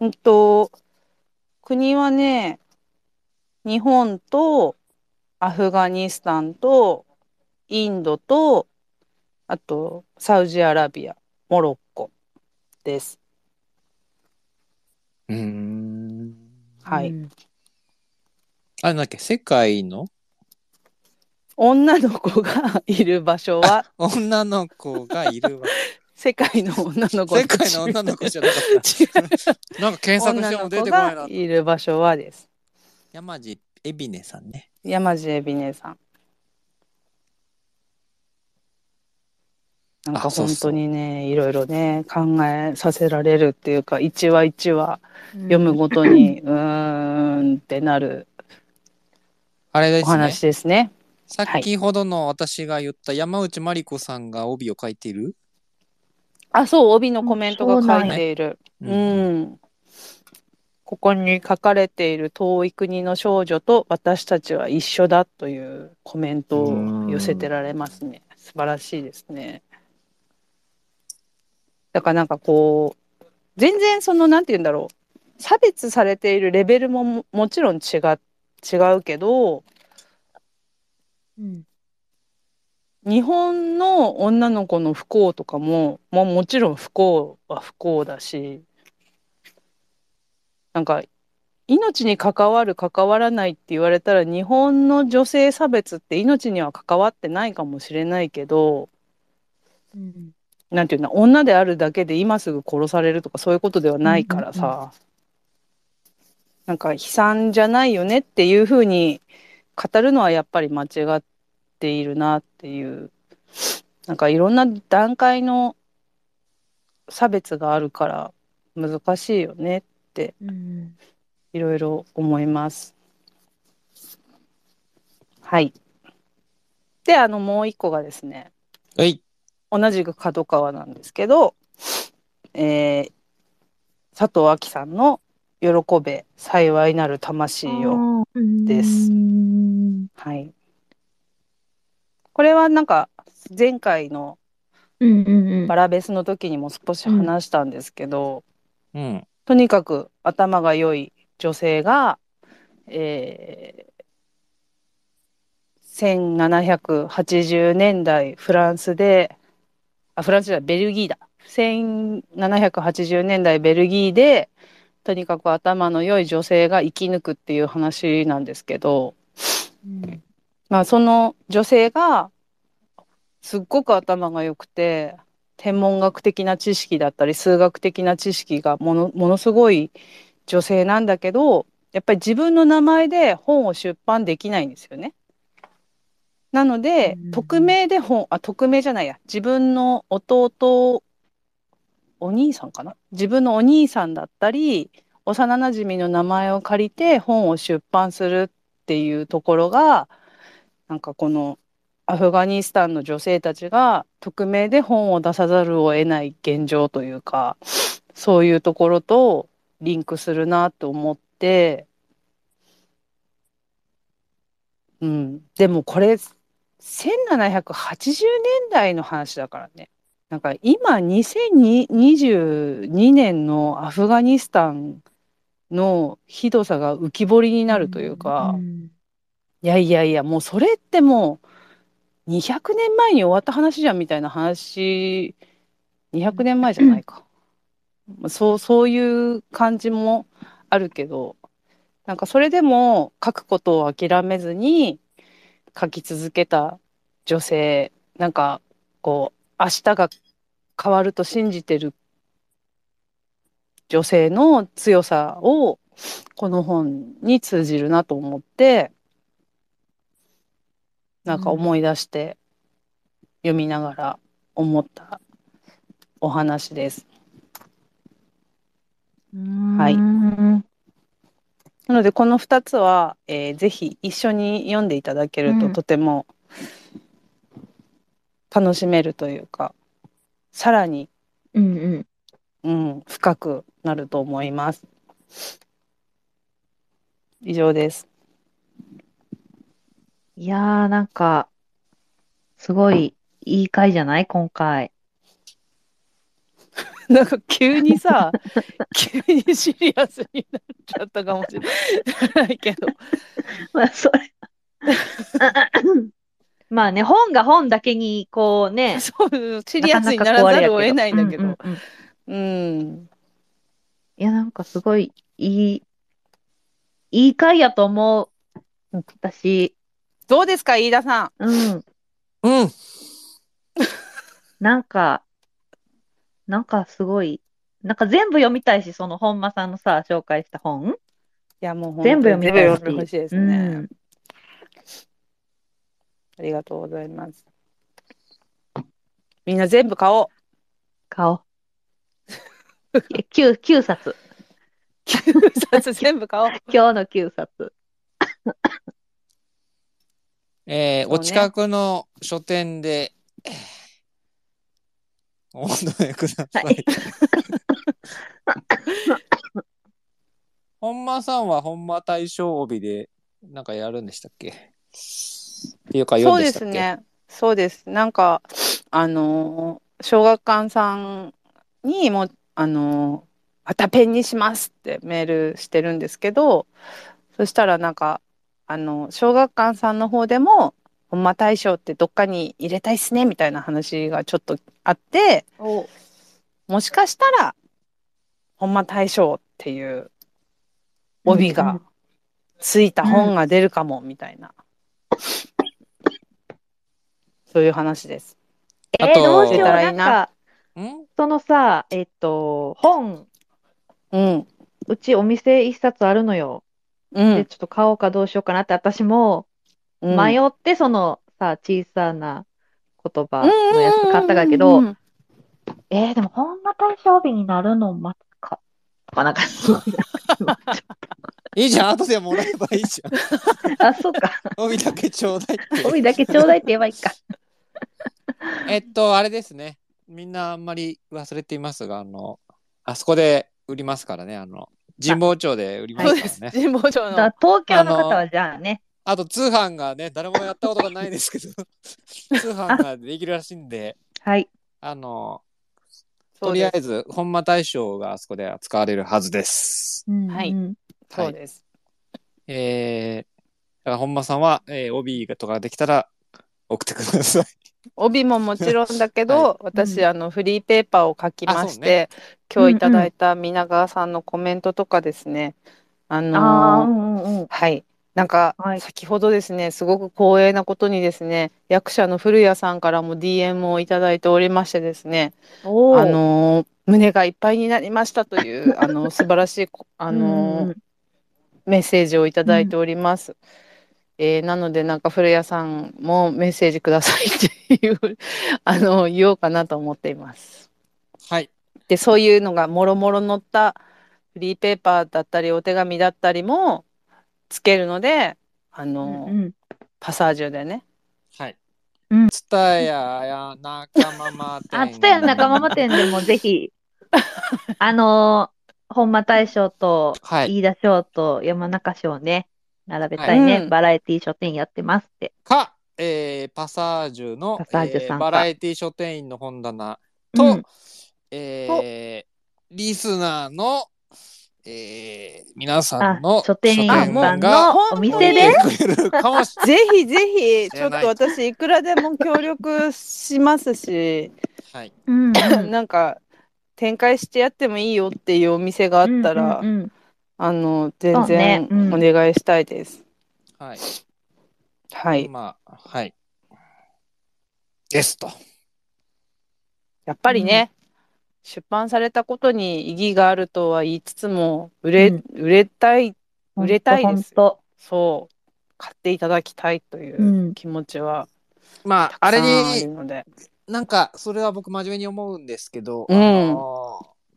うんと国はね日本とアフガニスタンとインドとあとサウジアラビアモロッコです。うーん。はい。うんあれなんだっけ世界の？女の子が いる場所は？女の子がいるわ。世界の女の子世界の女の子じゃなかった。なんか検索しても出てこないな。いる場所はです。山地エビネさんね。山地エビネさん。なんか本あそうそう当にねいろいろね考えさせられるっていうか一話一話読むごとに、うーんってなるおあれですね。話ですね。先ほどの私が言った山内まりこさんが帯を書いている？あそう帯のコメントが書いている。ううん、ここに書かれている遠い国の少女と私たちは一緒だというコメントを寄せてられますね。素晴らしいですね。だからなんかこう全然そのなんて言うんだろう差別されているレベルもももちろん違う違うけどうん。日本の女の子の不幸とかも、まあ、もちろん不幸は不幸だしなんか命に関わる関わらないって言われたら日本の女性差別って命には関わってないかもしれないけどうん。なんていうの女であるだけで今すぐ殺されるとかそういうことではないからさ、なんか悲惨じゃないよねっていうふうに語るのはやっぱり間違っているなっていうなんかいろんな段階の差別があるから難しいよねってうんいろいろ思います。はい。であのもう一個がですねはい。同じく角川なんですけど、えー佐藤亜希さんの喜べ、幸いなる魂よ。ですうんはい。これはなんか、前回のうんうんうんバラベスの時にも少し話したんですけど、うん。とにかく頭が良い女性が、えー、1780年代フランスで、あ、フランスじゃベルギーだ。1780年代ベルギーで、とにかく頭の良い女性が生き抜くっていう話なんですけど、うん。まあその女性がすっごく頭が良くて、天文学的な知識だったり数学的な知識がものものすごい女性なんだけどやっぱり自分の名前で本を出版できないんですよね。なのでうん。匿名で本あ匿名じゃないや。自分の弟お兄さんかな？自分のお兄さんだったり幼なじみの名前を借りて本を出版するっていうところがなんかこのアフガニスタンの女性たちが匿名で本を出さざるを得ない現状というかそういうところとリンクするなと思って、うん、でもこれ1780年代の話だからね。なんか今2022年のアフガニスタンのひどさが浮き彫りになるというか、うんいやいやいや、もうそれってもう200年前に終わった話じゃんみたいな話、200年前じゃないか。まあそう、そういう感じもあるけど、なんかそれでも書くことを諦めずに書き続けた女性、なんかこう、明日が変わると信じてる女性の強さをこの本に通じるなと思って、なんか思い出して読みながら思ったお話です。はいうんなのでこの2つは、えーぜひ一緒に読んでいただけるとうんとても楽しめるというか、さらに、うんうんうん、深くなると思います。以上です。いやー、なんか、すごいいい回じゃない？今回。なんか急にさ、急にシリアスになっちゃったかもしれないけど。まあ、それ。まあね、本が本だけに、こうね、そう、シリアスにならざるを得ないんだけど。うんうんうんうん。いや、なんかすごいいい、いい回やと思う。私、どうですか、飯田さん。うん。うん。なんか、なんかすごい、なんか全部読みたいし、その本間さんのさ、紹介した本いや、もう全部読みたいし。全部読んでほしいですね。うんありがとうございます。みんな全部買おう。顔。い や九九冊。9冊全部買おう。今日の9冊。えーねお近くの書店で、えーお求めください。はい本間さんは本間大賞帯でなんかやるんでしたっけ？っていうか読そうでんでしたっけ？すね。そうです。なんか、あのー、小学館さんにも、あのー、またペンにしますってメールしてるんですけど、そしたらなんか、あの、小学館さんの方でも、本間大賞ってどっかに入れたいっすねみたいな話がちょっとあって、おもしかしたら、本間大賞っていう帯がついた本が出るかもみたいな、そういう話です。えー、あとどうしよう。出たらないんいなか、ん？そのさ、えっと、本、うん。うちお店一冊あるのよ。で、うん。ちょっと買おうかどうしようかなって、私もうん迷って、そのさ、小さな言葉のやつ買ったがけど、うんえー、でも、ほんま大賞日になるの待つか。とか、なんか、そ ういいじゃん、後でもらえばいいじゃん。あ、そうか。帯だけちょうだいって。帯だけちょうだいって言えばいいか。えっと、あれですね。みんなあんまり忘れていますが、あの、あそこで売りますからね、あの、神保町で売りまそうです。すからね。神保町だからの。東京の方はじゃあね、あと通販がね、誰もやったことがないですけど、通販ができるらしいんで、はい。あの。とりあえず本間大賞があそこで扱われるはずです。はいうんそうです。えー、だから本間さんは、えー、帯とかできたら送ってください。帯ももちろんだけど、は私、うんあの、フリーペーパーを書きまして、ね今日いただいた皆川さんのコメントとかですね、あのーうんうんうん。はい。なんかはい、先ほどですね、すごく光栄なことにですね、役者の古谷さんからも DM をいただいておりましてですね、あのー胸がいっぱいになりましたという、あの、素晴らしいこ、あのーメッセージをいただいております。えーなので、なんか古谷さんもメッセージくださいっていう、あの、言おうかなと思っています。はい。で、そういうのがもろもろ載ったフリーペーパーだったり、お手紙だったりもつけるので、あの、うんうんパサージュでね。はい。うんツタヤや仲間ま店。あ、つたや仲間ま店でもぜひ、あのー本間大賞と、はい。飯田賞と山中賞ね、並べたいね、はい。バラエティ書店やってますって。か、えー、パサージュのパサージュさんか。えーバラエティ書店員の本棚と、うん。えー、リスナーの、えー、皆さんのあ書店員さんがのお店で？見てくれるかもし ぜひぜひ、ちょっと私、いくらでも協力しますし、はい。うんうん。なんか、展開してやってもいいよっていうお店があったら、うんうんうんあの、全然うんお願いしたいです。はい。はい。まあ、はい。ですと。やっぱりね、出版されたことに意義があるとは言いつつも、売れ、うん売れたい、売れたいですとそう、買っていただきたいというんう気持ちはまあ、あれに、ので。なんか、それは僕真面目に思うんですけど、うん。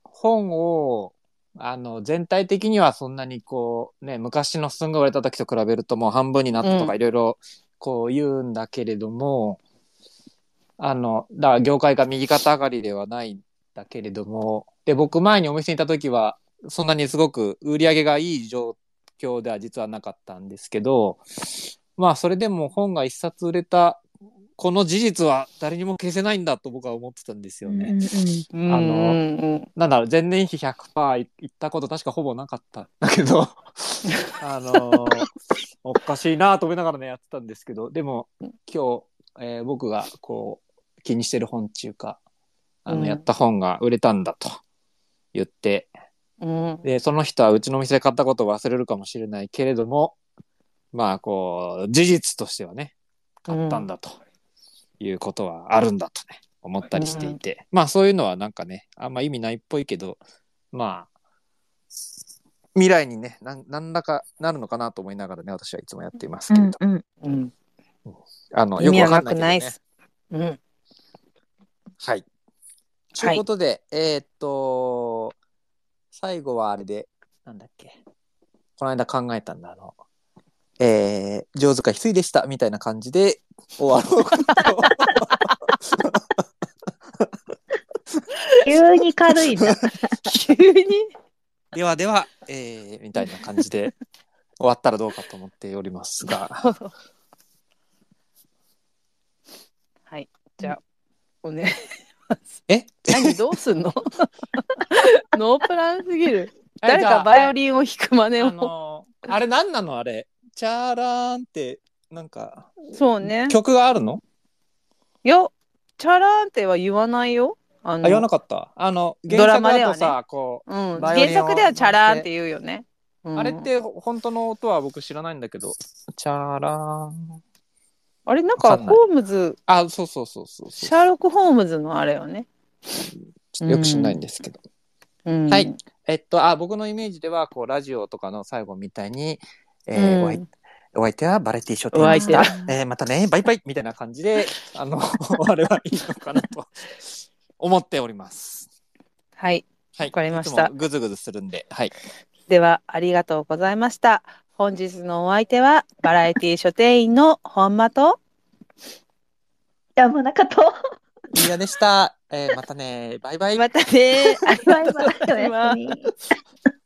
本を、あの、全体的にはそんなにこう、ね、昔のすんごい売れた時と比べるともう半分になったとうん。かいろいろこう言うんだけれども、あの、だから業界が右肩上がりではないんだけれども、で、僕前にお店にいた時は、そんなにすごく売り上げがいい状況では実はなかったんですけど、まあそれでも本が一冊売れた、この事実は誰にも消せないんだと僕は思ってたんですよね。うんうんうん。あのうんなんだろう、前年比100%いいったこと確かほぼなかったんだけど、あのーおかしいなと思いながらね、やってたんですけど、でも今日、えー僕がこう、気にしてる本っていうか、あの、うん。やった本が売れたんだと言って、うん。で、その人はうちの店で買ったことを忘れるかもしれないけれども、まあ、こう、事実としてはね、買ったんだということはあるんだとね、思ったりしていて、まあそういうのはなんかね、あんま意味ないっぽいけど、まあ、未来にね、なん何らかなるのかなと思いながらね、私はいつもやっていますけれど、うんうんうんあの、意よくわ味はなくかんないけどね。うん。はい。ということで、えーっと、最後はあれで、なんだっけ。この間考えたんだ、あの、えー、上手か翡翠でした、みたいな感じで終わろうかと。急に軽いな。急 にではでは、えー、みたいな感じで終わったらどうかと思っておりますが。はい。じゃあ、お願いします。え？何？どうすんの？ノープランすぎる。え誰かバイオリンを弾く真似あを。のーあれ何なの？あれ。チャーラーンって、なんか、そうね。曲があるの？いや、チャラーンっては言わないよ。ああ、言わなの、かった。あの、ド原作だとさ、こう、うん、原作ではチャラーンって言うよね。うんあれって本当の音は僕知らないんだけど、チャーラーン。あれなんわかホームズ、あ、そうそうそうそうそう。シャーロック・ホームズのあれよね。ちょっとよく知んないんですけど。うん、はい。えっと、あ、僕のイメージでは、こう、ラジオとかの最後みたいに、えーうんお相手はバラエティショーお相手はえーまたね、バイバイみたいな感じで、あの、終わればいいのかなと 思っております。はい。はい。わかりましたぐずぐずするんで、はい。では、ありがとうございました。本日のお相手は、バラエティ書店員の本間と、山中と、いいやでした。えーまたね、バイバイ。またね。ありがとうございます。